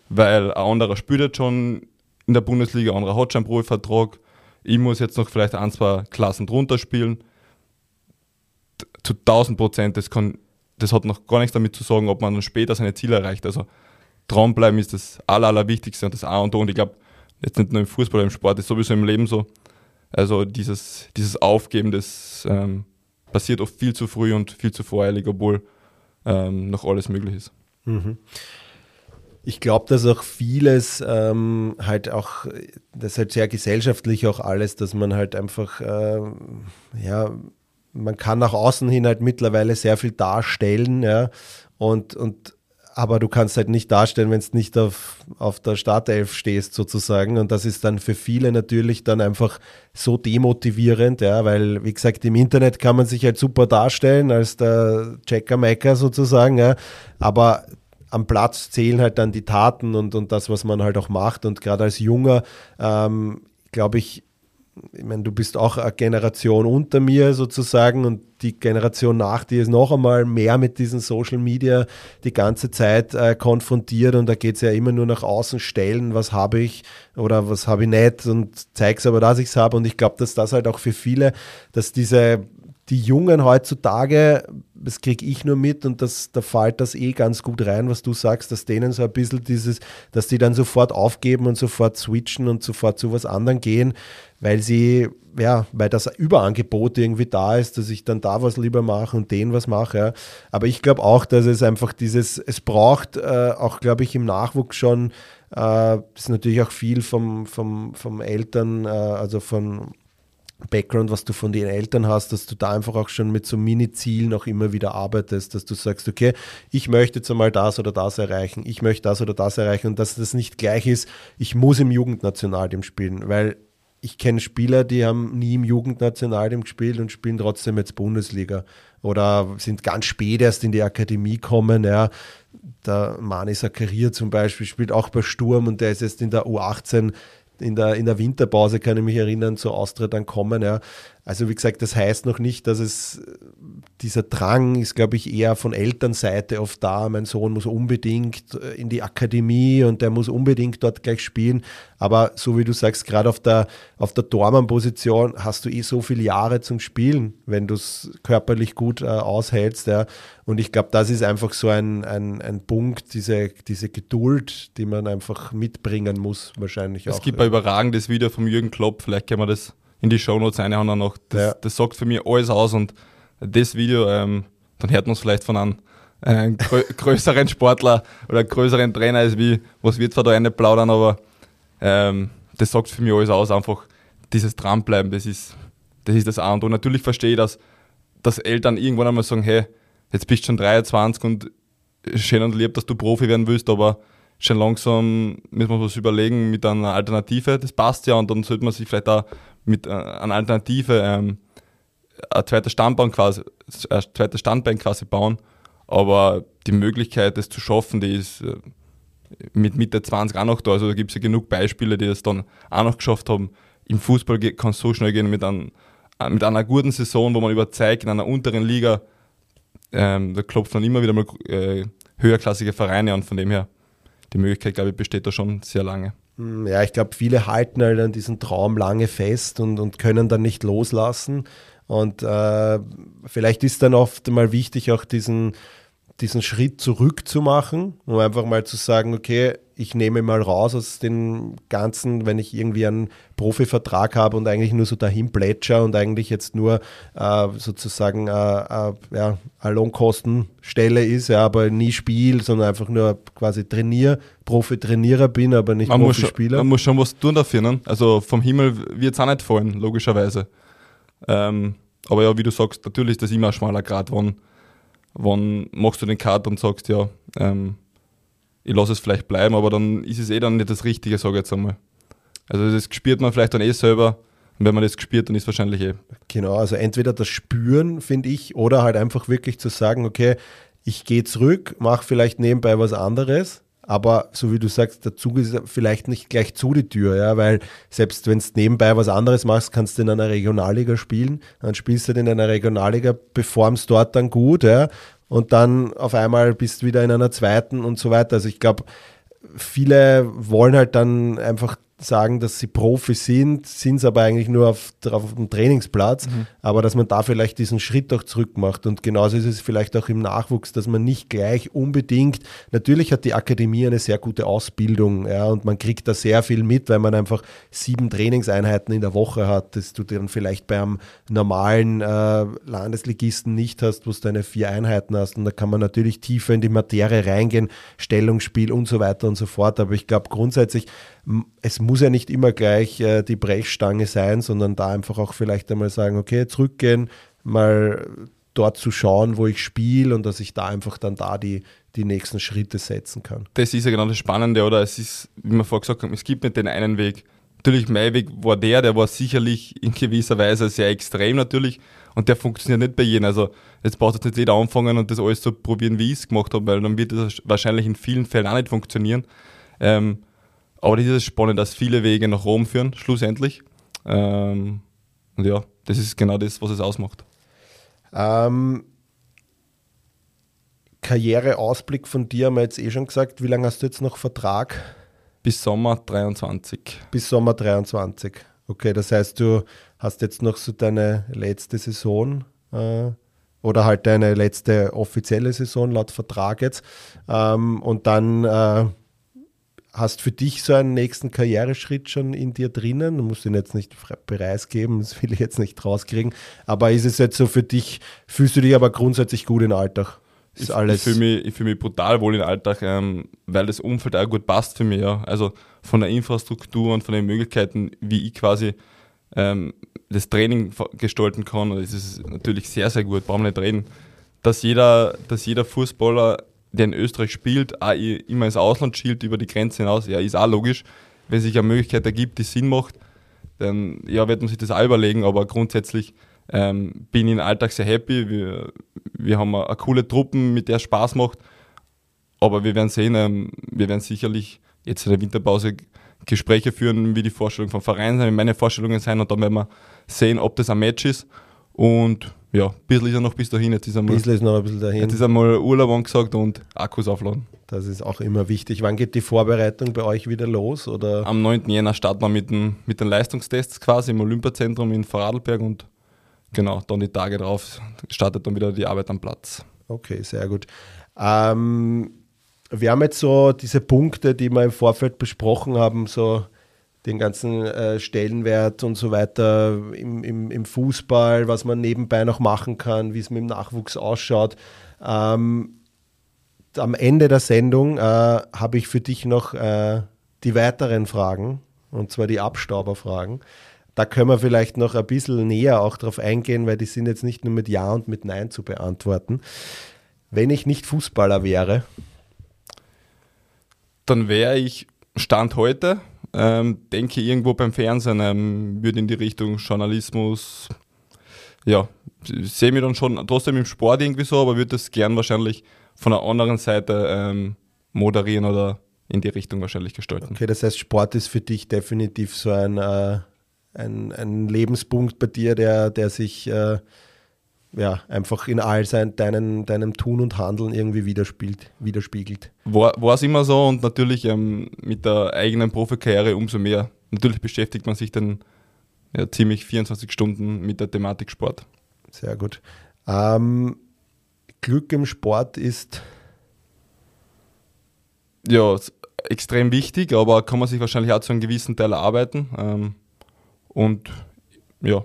weil ein anderer spielt jetzt schon in der Bundesliga, anderer hat schon einen Profivertrag. Ich muss jetzt noch vielleicht ein, zwei Klassen drunter spielen. Zu 1000 Prozent, das, das hat noch gar nichts damit zu sagen, ob man dann später seine Ziele erreicht. Also dranbleiben ist das Aller, Allerwichtigste und das A und O. Und ich glaube, jetzt nicht nur im Fußball, im Sport, ist sowieso im Leben so. Also dieses, dieses Aufgeben, das ähm, passiert oft viel zu früh und viel zu voreilig, obwohl ähm, noch alles möglich ist. Mhm. Ich glaube, dass auch vieles ähm, halt auch, das ist halt sehr gesellschaftlich auch alles, dass man halt einfach, äh, ja, man kann nach außen hin halt mittlerweile sehr viel darstellen, ja, und, und aber du kannst halt nicht darstellen, wenn es nicht auf, auf der Startelf stehst, sozusagen. Und das ist dann für viele natürlich dann einfach so demotivierend, ja, weil, wie gesagt, im Internet kann man sich halt super darstellen als der Checker-Maker sozusagen, ja. Aber am Platz zählen halt dann die Taten und, und das, was man halt auch macht. Und gerade als Junger, ähm, glaube ich, ich meine, du bist auch eine Generation unter mir sozusagen und die Generation nach dir ist noch einmal mehr mit diesen Social Media die ganze Zeit äh, konfrontiert und da geht es ja immer nur nach außen stellen, was habe ich oder was habe ich nicht und zeig's aber, dass ich es habe und ich glaube, dass das halt auch für viele, dass diese die Jungen heutzutage, das kriege ich nur mit und das, da fällt das eh ganz gut rein, was du sagst, dass denen so ein bisschen dieses, dass die dann sofort aufgeben und sofort switchen und sofort zu was anderem gehen, weil sie, ja, weil das Überangebot irgendwie da ist, dass ich dann da was lieber mache und den was mache. Ja. Aber ich glaube auch, dass es einfach dieses, es braucht äh, auch, glaube ich, im Nachwuchs schon, äh, das ist natürlich auch viel vom, vom, vom Eltern, äh, also von Background, was du von den Eltern hast, dass du da einfach auch schon mit so Mini-Zielen auch immer wieder arbeitest, dass du sagst, okay, ich möchte jetzt einmal das oder das erreichen, ich möchte das oder das erreichen und dass das nicht gleich ist, ich muss im Jugendnationalteam spielen, weil ich kenne Spieler, die haben nie im Jugendnationalteam gespielt und spielen trotzdem jetzt Bundesliga oder sind ganz spät erst in die Akademie kommen, ja. Der Mani Zakaria zum Beispiel spielt auch bei Sturm und der ist jetzt in der U18 in der, in der Winterpause, kann ich mich erinnern, zur Austria dann kommen. Ja. Also wie gesagt, das heißt noch nicht, dass es dieser Drang ist, glaube ich, eher von Elternseite oft da. Mein Sohn muss unbedingt äh, in die Akademie und der muss unbedingt dort gleich spielen. Aber so wie du sagst, gerade auf der, auf der Tormann-Position hast du eh so viele Jahre zum Spielen, wenn du es körperlich gut äh, aushältst. Ja. Und ich glaube, das ist einfach so ein, ein, ein Punkt, diese, diese Geduld, die man einfach mitbringen muss, wahrscheinlich es auch. Es gibt ein überragendes Video vom Jürgen Klopp, vielleicht können wir das in die Shownotes reinhauen noch. Das, ja. das sagt für mich alles aus und das Video, ähm, dann hört man es vielleicht von einem äh, grö [laughs] größeren Sportler oder größeren Trainer als wie, was wird zwar da eine plaudern, aber ähm, das sagt für mich alles aus, einfach dieses Dranbleiben, das ist das, ist das A und O. Natürlich verstehe ich, dass, dass Eltern irgendwann einmal sagen, hey, jetzt bist du schon 23 und schön und lieb, dass du Profi werden willst, aber schon langsam müssen wir was überlegen mit einer Alternative. Das passt ja und dann sollte man sich vielleicht auch mit äh, einer Alternative ähm, ein zweites Standbein quasi, ein zweites Standbein quasi bauen. Aber die Möglichkeit, das zu schaffen, die ist äh, mit Mitte 20 auch noch da. Also da gibt es ja genug Beispiele, die das dann auch noch geschafft haben. Im Fußball kann es so schnell gehen mit, ein, mit einer guten Saison, wo man überzeugt in einer unteren Liga. Ähm, da klopfen dann immer wieder mal äh, höherklassige Vereine an. Von dem her, die Möglichkeit, glaube ich, besteht da schon sehr lange. Hm, ja, ich glaube, viele halten halt an diesen Traum lange fest und, und können dann nicht loslassen. Und äh, vielleicht ist dann oft mal wichtig, auch diesen, diesen Schritt zurück zu machen, um einfach mal zu sagen, okay, ich nehme mal raus aus dem Ganzen, wenn ich irgendwie einen Profivertrag habe und eigentlich nur so dahin plätscher und eigentlich jetzt nur äh, sozusagen äh, äh, ja, eine Lohnkostenstelle ist, ja, aber nie Spiel, sondern einfach nur quasi trainier, Profi-Trainierer bin, aber nicht man Profispieler. Muss man muss schon was tun dafür, ne? Also vom Himmel wird es auch nicht fallen, logischerweise. Ähm, aber ja, wie du sagst, natürlich ist das immer ein schmaler Grad, wann, wann machst du den Cut und sagst, ja, ähm, ich lasse es vielleicht bleiben, aber dann ist es eh dann nicht das Richtige, sage ich jetzt einmal. Also das spürt man vielleicht dann eh selber. Und wenn man das spürt, dann ist wahrscheinlich eh. Genau, also entweder das Spüren, finde ich, oder halt einfach wirklich zu sagen, okay, ich gehe zurück, mache vielleicht nebenbei was anderes aber so wie du sagst, der Zug ist vielleicht nicht gleich zu die Tür, ja, weil selbst wenn du nebenbei was anderes machst, kannst du in einer Regionalliga spielen, dann spielst du in einer Regionalliga, performst dort dann gut, ja, und dann auf einmal bist du wieder in einer zweiten und so weiter. Also ich glaube, viele wollen halt dann einfach sagen, dass sie Profi sind, sind es aber eigentlich nur auf, auf dem Trainingsplatz, mhm. aber dass man da vielleicht diesen Schritt auch zurück macht. Und genauso ist es vielleicht auch im Nachwuchs, dass man nicht gleich unbedingt, natürlich hat die Akademie eine sehr gute Ausbildung, ja, und man kriegt da sehr viel mit, weil man einfach sieben Trainingseinheiten in der Woche hat, das du dann vielleicht beim normalen äh, Landesligisten nicht hast, wo du deine vier Einheiten hast. Und da kann man natürlich tiefer in die Materie reingehen, Stellungsspiel und so weiter und so fort. Aber ich glaube grundsätzlich, es muss ja nicht immer gleich äh, die Brechstange sein, sondern da einfach auch vielleicht einmal sagen, okay, zurückgehen, mal dort zu schauen, wo ich spiele und dass ich da einfach dann da die, die nächsten Schritte setzen kann. Das ist ja genau das Spannende, oder? Es ist, wie wir vorher gesagt haben, es gibt nicht den einen Weg. Natürlich, mein Weg war der, der war sicherlich in gewisser Weise sehr extrem natürlich und der funktioniert nicht bei jedem. Also jetzt braucht jetzt nicht jeder anfangen und das alles so probieren, wie ich es gemacht habe, weil dann wird das wahrscheinlich in vielen Fällen auch nicht funktionieren. Ähm, aber das ist spannend, dass viele Wege nach Rom führen, schlussendlich. Ähm, und ja, das ist genau das, was es ausmacht. Ähm, Karriereausblick von dir haben wir jetzt eh schon gesagt. Wie lange hast du jetzt noch Vertrag? Bis Sommer 23. Bis Sommer 23. Okay, das heißt, du hast jetzt noch so deine letzte Saison äh, oder halt deine letzte offizielle Saison laut Vertrag jetzt. Ähm, und dann äh, hast für dich so einen nächsten Karriereschritt schon in dir drinnen? Du musst ihn jetzt nicht preisgeben, [laughs] das will ich jetzt nicht rauskriegen. Aber ist es jetzt so für dich, fühlst du dich aber grundsätzlich gut im Alltag? Ist ich, alles ich fühle mich, fühl mich brutal wohl im Alltag, ähm, weil das Umfeld auch gut passt für mich. Ja. Also von der Infrastruktur und von den Möglichkeiten, wie ich quasi ähm, das Training gestalten kann, das ist natürlich sehr, sehr gut, brauchen wir nicht reden. Dass jeder, dass jeder Fußballer der in Österreich spielt, auch immer ins Ausland schielt, über die Grenze hinaus, ja, ist auch logisch. Wenn sich eine Möglichkeit ergibt, die Sinn macht, dann ja, wird man sich das auch überlegen, aber grundsätzlich ähm, bin ich im Alltag sehr happy. Wir, wir haben eine, eine coole Truppen, mit der es Spaß macht. Aber wir werden sehen, ähm, wir werden sicherlich jetzt in der Winterpause Gespräche führen, wie die Vorstellung vom Verein sein, wie meine Vorstellungen sein und dann werden wir sehen, ob das ein Match ist. Und ja, ein bisschen ist er noch bis dahin. Jetzt ist einmal, bisschen ist noch ein bisschen dahin. Jetzt ist einmal Urlaub angesagt und Akkus aufladen. Das ist auch immer wichtig. Wann geht die Vorbereitung bei euch wieder los? Oder? Am 9. Jänner starten wir mit den, mit den Leistungstests quasi im Olympiazentrum in Vorarlberg und genau, dann die Tage drauf startet dann wieder die Arbeit am Platz. Okay, sehr gut. Ähm, wir haben jetzt so diese Punkte, die wir im Vorfeld besprochen haben, so den ganzen äh, Stellenwert und so weiter im, im, im, Fußball, was man nebenbei noch machen kann, wie es mit dem Nachwuchs ausschaut. Ähm, am Ende der Sendung äh, habe ich für dich noch äh, die weiteren Fragen, und zwar die Abstauberfragen. Da können wir vielleicht noch ein bisschen näher auch drauf eingehen, weil die sind jetzt nicht nur mit Ja und mit Nein zu beantworten. Wenn ich nicht Fußballer wäre, dann wäre ich Stand heute, ähm, denke irgendwo beim Fernsehen, ähm, würde in die Richtung Journalismus, ja, sehe mich dann schon trotzdem im Sport irgendwie so, aber würde das gern wahrscheinlich von der anderen Seite ähm, moderieren oder in die Richtung wahrscheinlich gestalten. Okay, das heißt, Sport ist für dich definitiv so ein, äh, ein, ein Lebenspunkt bei dir, der, der sich äh, ja, einfach in all sein, deinen, deinem Tun und Handeln irgendwie widerspiegelt. widerspiegelt. War es immer so und natürlich ähm, mit der eigenen Profikarriere umso mehr. Natürlich beschäftigt man sich dann ja, ziemlich 24 Stunden mit der Thematik Sport. Sehr gut. Ähm, Glück im Sport ist ja extrem wichtig, aber kann man sich wahrscheinlich auch zu einem gewissen Teil erarbeiten. Ähm, und ja,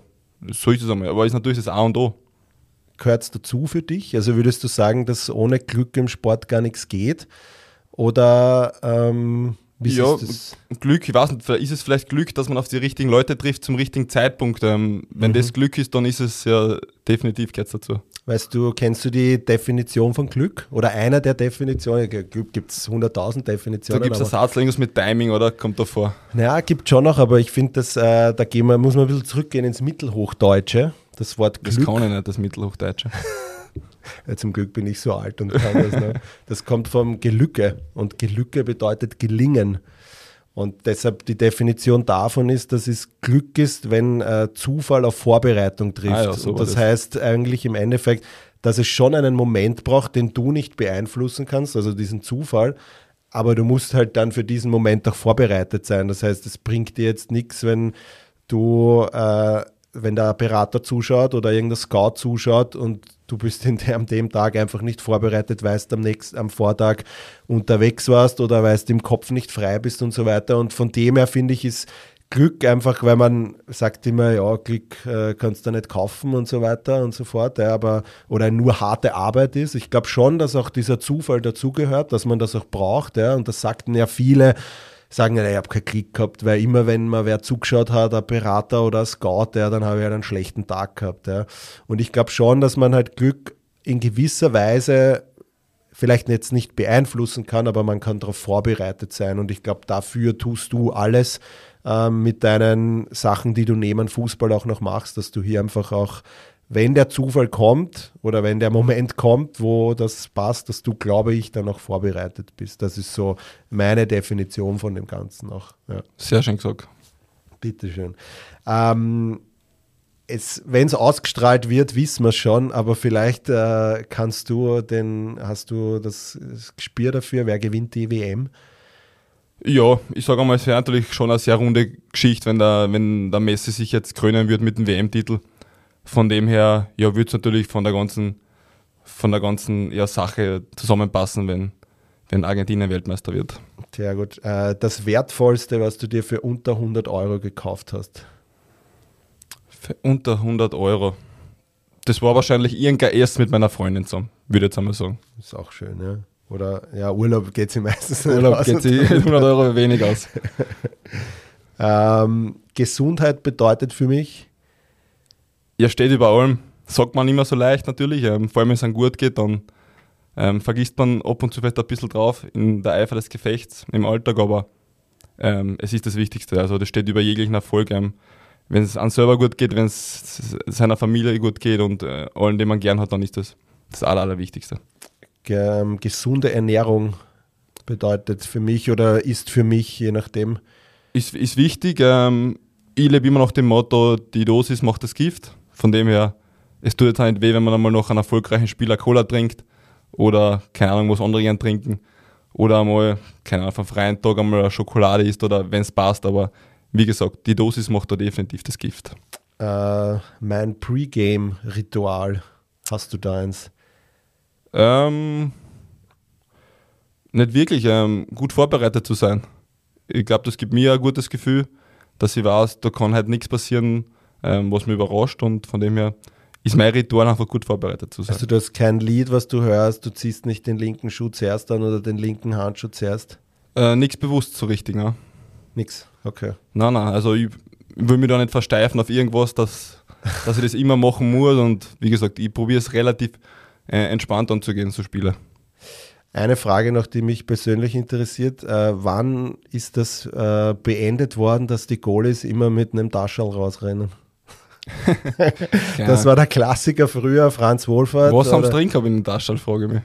so ist es einmal. Aber ist natürlich das A und O. Gehört es dazu für dich? Also würdest du sagen, dass ohne Glück im Sport gar nichts geht? Oder ähm, wie ja, ist das? Glück, ich weiß nicht, ist es vielleicht Glück, dass man auf die richtigen Leute trifft zum richtigen Zeitpunkt? Ähm, wenn mhm. das Glück ist, dann ist es ja definitiv gehört dazu. Weißt du, kennst du die Definition von Glück? Oder einer der Definitionen? Glück gibt es 100.000 Definitionen. Da gibt es einen Satz, irgendwas mit Timing, oder? Kommt da vor? Naja, gibt schon noch, aber ich finde, äh, da gehen wir, muss man ein bisschen zurückgehen ins Mittelhochdeutsche. Das Wort Glück. Das kann ich nicht, das Mittelhochdeutsche. [laughs] Ja, zum Glück bin ich so alt und kann das. Ne? Das kommt vom Gelücke und Gelücke bedeutet gelingen. Und deshalb die Definition davon ist, dass es Glück ist, wenn äh, Zufall auf Vorbereitung trifft. Ah ja, so und das, das heißt eigentlich im Endeffekt, dass es schon einen Moment braucht, den du nicht beeinflussen kannst, also diesen Zufall, aber du musst halt dann für diesen Moment auch vorbereitet sein. Das heißt, es bringt dir jetzt nichts, wenn du, äh, wenn der Berater zuschaut oder irgendein Scout zuschaut und du bist in der, an dem Tag einfach nicht vorbereitet, weißt am nächsten, am Vortag unterwegs warst oder weißt im Kopf nicht frei bist und so weiter. Und von dem her finde ich, ist Glück einfach, weil man sagt immer, ja, Glück äh, kannst du nicht kaufen und so weiter und so fort, ja, aber oder nur harte Arbeit ist. Ich glaube schon, dass auch dieser Zufall dazugehört, dass man das auch braucht, ja, und das sagten ja viele, sagen, ich habe keinen Klick gehabt, weil immer wenn man wer zugeschaut hat, ein Berater oder ein Scout, ja, dann habe ich halt einen schlechten Tag gehabt. Ja. Und ich glaube schon, dass man halt Glück in gewisser Weise vielleicht jetzt nicht beeinflussen kann, aber man kann darauf vorbereitet sein. Und ich glaube, dafür tust du alles ähm, mit deinen Sachen, die du neben Fußball auch noch machst, dass du hier einfach auch wenn der Zufall kommt oder wenn der Moment kommt, wo das passt, dass du, glaube ich, dann auch vorbereitet bist. Das ist so meine Definition von dem Ganzen auch. Ja. Sehr schön gesagt. Bitteschön. Ähm, wenn es ausgestrahlt wird, wissen wir es schon, aber vielleicht äh, kannst du den, hast du das, das Gespür dafür, wer gewinnt die WM? Ja, ich sage einmal, es wäre natürlich schon eine sehr runde Geschichte, wenn der, wenn der Messi sich jetzt krönen würde mit dem WM-Titel. Von dem her, ja, würde es natürlich von der ganzen, von der ganzen ja, Sache zusammenpassen, wenn, wenn Argentinien Weltmeister wird. Sehr gut. Äh, das Wertvollste, was du dir für unter 100 Euro gekauft hast? Für unter 100 Euro. Das war wahrscheinlich irgendein erst mit meiner Freundin zusammen, würde ich jetzt einmal sagen. Ist auch schön, ja. Oder ja, Urlaub geht sie meistens Urlaub geht sie 100 Euro wenig aus. [laughs] ähm, Gesundheit bedeutet für mich ja, steht über allem. Sagt man immer so leicht natürlich. Ähm, vor allem, wenn es einem gut geht, dann ähm, vergisst man ab und zu vielleicht ein bisschen drauf in der Eifer des Gefechts im Alltag, aber ähm, es ist das Wichtigste. Also das steht über jeglichen Erfolg. Ähm, wenn es einem selber gut geht, wenn es seiner Familie gut geht und äh, allen, den man gern hat, dann ist das das Aller, Allerwichtigste. Gesunde Ernährung bedeutet für mich oder ist für mich, je nachdem. Ist, ist wichtig. Ähm, ich lebe immer nach dem Motto, die Dosis macht das Gift. Von dem her, es tut jetzt nicht weh, wenn man einmal noch einen erfolgreichen Spieler Cola trinkt oder keine Ahnung, was andere gern trinken oder einmal, keine Ahnung, auf einem freien Tag einmal eine Schokolade isst oder wenn es passt, aber wie gesagt, die Dosis macht da definitiv das Gift. Äh, mein Pre-Game-Ritual, hast du da eins? Ähm, nicht wirklich, ähm, gut vorbereitet zu sein. Ich glaube, das gibt mir ein gutes Gefühl, dass ich weiß, da kann halt nichts passieren, ähm, was mich überrascht und von dem her ist mein Ritual einfach gut vorbereitet zu sein. Also du hast kein Lied, was du hörst, du ziehst nicht den linken Schuh zuerst an oder den linken Handschuh zuerst? Äh, Nichts bewusst so richtig, ne? Nix, okay. Nein, nein, also ich will mich da nicht versteifen auf irgendwas, dass, dass ich das immer machen muss und wie gesagt, ich probiere es relativ äh, entspannt anzugehen, so Spiele. Eine Frage noch, die mich persönlich interessiert. Äh, wann ist das äh, beendet worden, dass die Goalies immer mit einem Taschel rausrennen? [laughs] das war der Klassiker früher, Franz Wohlfahrt. Was haben sie drin gehabt in den Taschel, frage ich mich.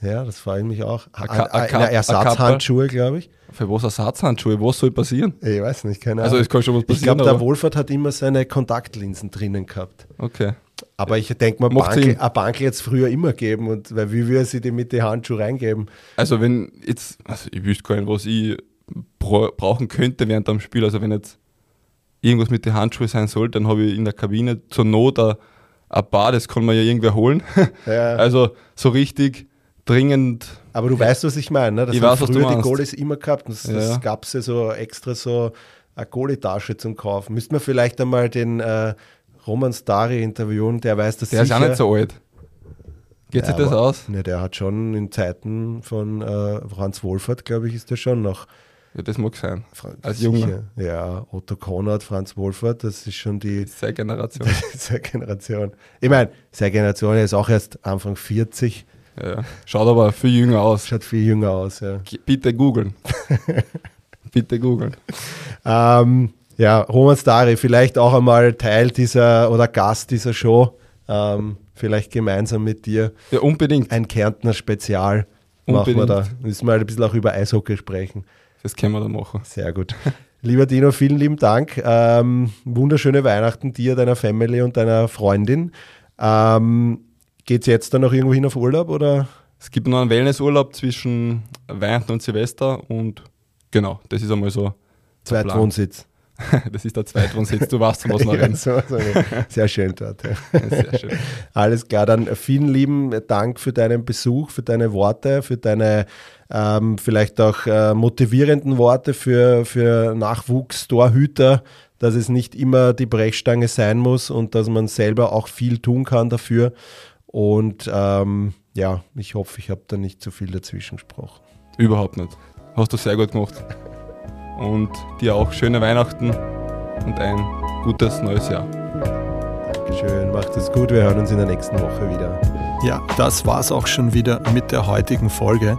Ja, das frage ich mich auch. Ersatzhandschuhe, glaube ich. Für was Ersatzhandschuhe? Was soll passieren? Ich weiß nicht, keine also, Ahnung. Also es kann schon was passieren. Ich glaube, der Wohlfahrt hat immer seine Kontaktlinsen drinnen gehabt. Okay. Aber ich denke mal, Bank, eine Bank jetzt früher immer geben und weil wie würde sie die mit den Handschuhen reingeben? Also wenn jetzt, also ich wüsste gar nicht, was ich brauchen könnte während dem Spiel. Also wenn jetzt irgendwas mit den Handschuhen sein soll, dann habe ich in der Kabine zur Not ein, ein Bar, das kann man ja irgendwer holen. [laughs] Ja. Also so richtig dringend. Aber du weißt, was ich meine, ne? Das ich weiß, früher die Goalies immer gehabt. Das, ja. das gab es ja so extra so eine Goalie-Tasche zum Kaufen. Müssten wir vielleicht einmal den äh, Roman Stari interviewen, der weiß das Der sicher. ist auch nicht so alt. Geht ja, sich das aus? Ne, der hat schon in Zeiten von äh, Franz Wohlfahrt, glaube ich, ist der schon noch. Ja, das mag sein. Als Junge. Ja, Otto Konrad, Franz Wohlfahrt, das ist schon die. Sehr Generation. [laughs] Sehr Generation. Ich meine, Sehr Generation, er ist auch erst Anfang 40. Ja, schaut aber viel jünger aus. Schaut viel jünger aus, ja. Bitte googeln. [laughs] Bitte googeln. Ähm, ja, Roman Stari, vielleicht auch einmal Teil dieser oder Gast dieser Show. Ähm, vielleicht gemeinsam mit dir. Ja, unbedingt. Ein Kärntner Spezial unbedingt. machen wir da. Müssen wir halt ein bisschen auch über Eishockey sprechen. Das können wir dann machen. Sehr gut. [laughs] Lieber Dino, vielen lieben Dank. Ähm, wunderschöne Weihnachten dir, deiner Family und deiner Freundin. Ähm, Geht es jetzt dann noch irgendwo hin auf Urlaub oder? Es gibt noch einen Wellnessurlaub zwischen Weihnachten und Silvester und genau, das ist einmal so. Zweitwohnsitz. [laughs] Das ist der Zweitwohnsitz, du von was wir [laughs] reden. so, so, sehr schön dort. Ja. Sehr schön. Alles klar, dann vielen lieben Dank für deinen Besuch, für deine Worte, für deine ähm, vielleicht auch äh, motivierenden Worte für, für Nachwuchs-Torhüter, dass es nicht immer die Brechstange sein muss und dass man selber auch viel tun kann dafür. Und ähm, ja, ich hoffe, ich habe da nicht zu viel dazwischen gesprochen. Überhaupt nicht. Hast du sehr gut gemacht. Und dir auch schöne Weihnachten und ein gutes neues Jahr. Dankeschön, macht es gut. Wir hören uns in der nächsten Woche wieder. Ja, das war's auch schon wieder mit der heutigen Folge.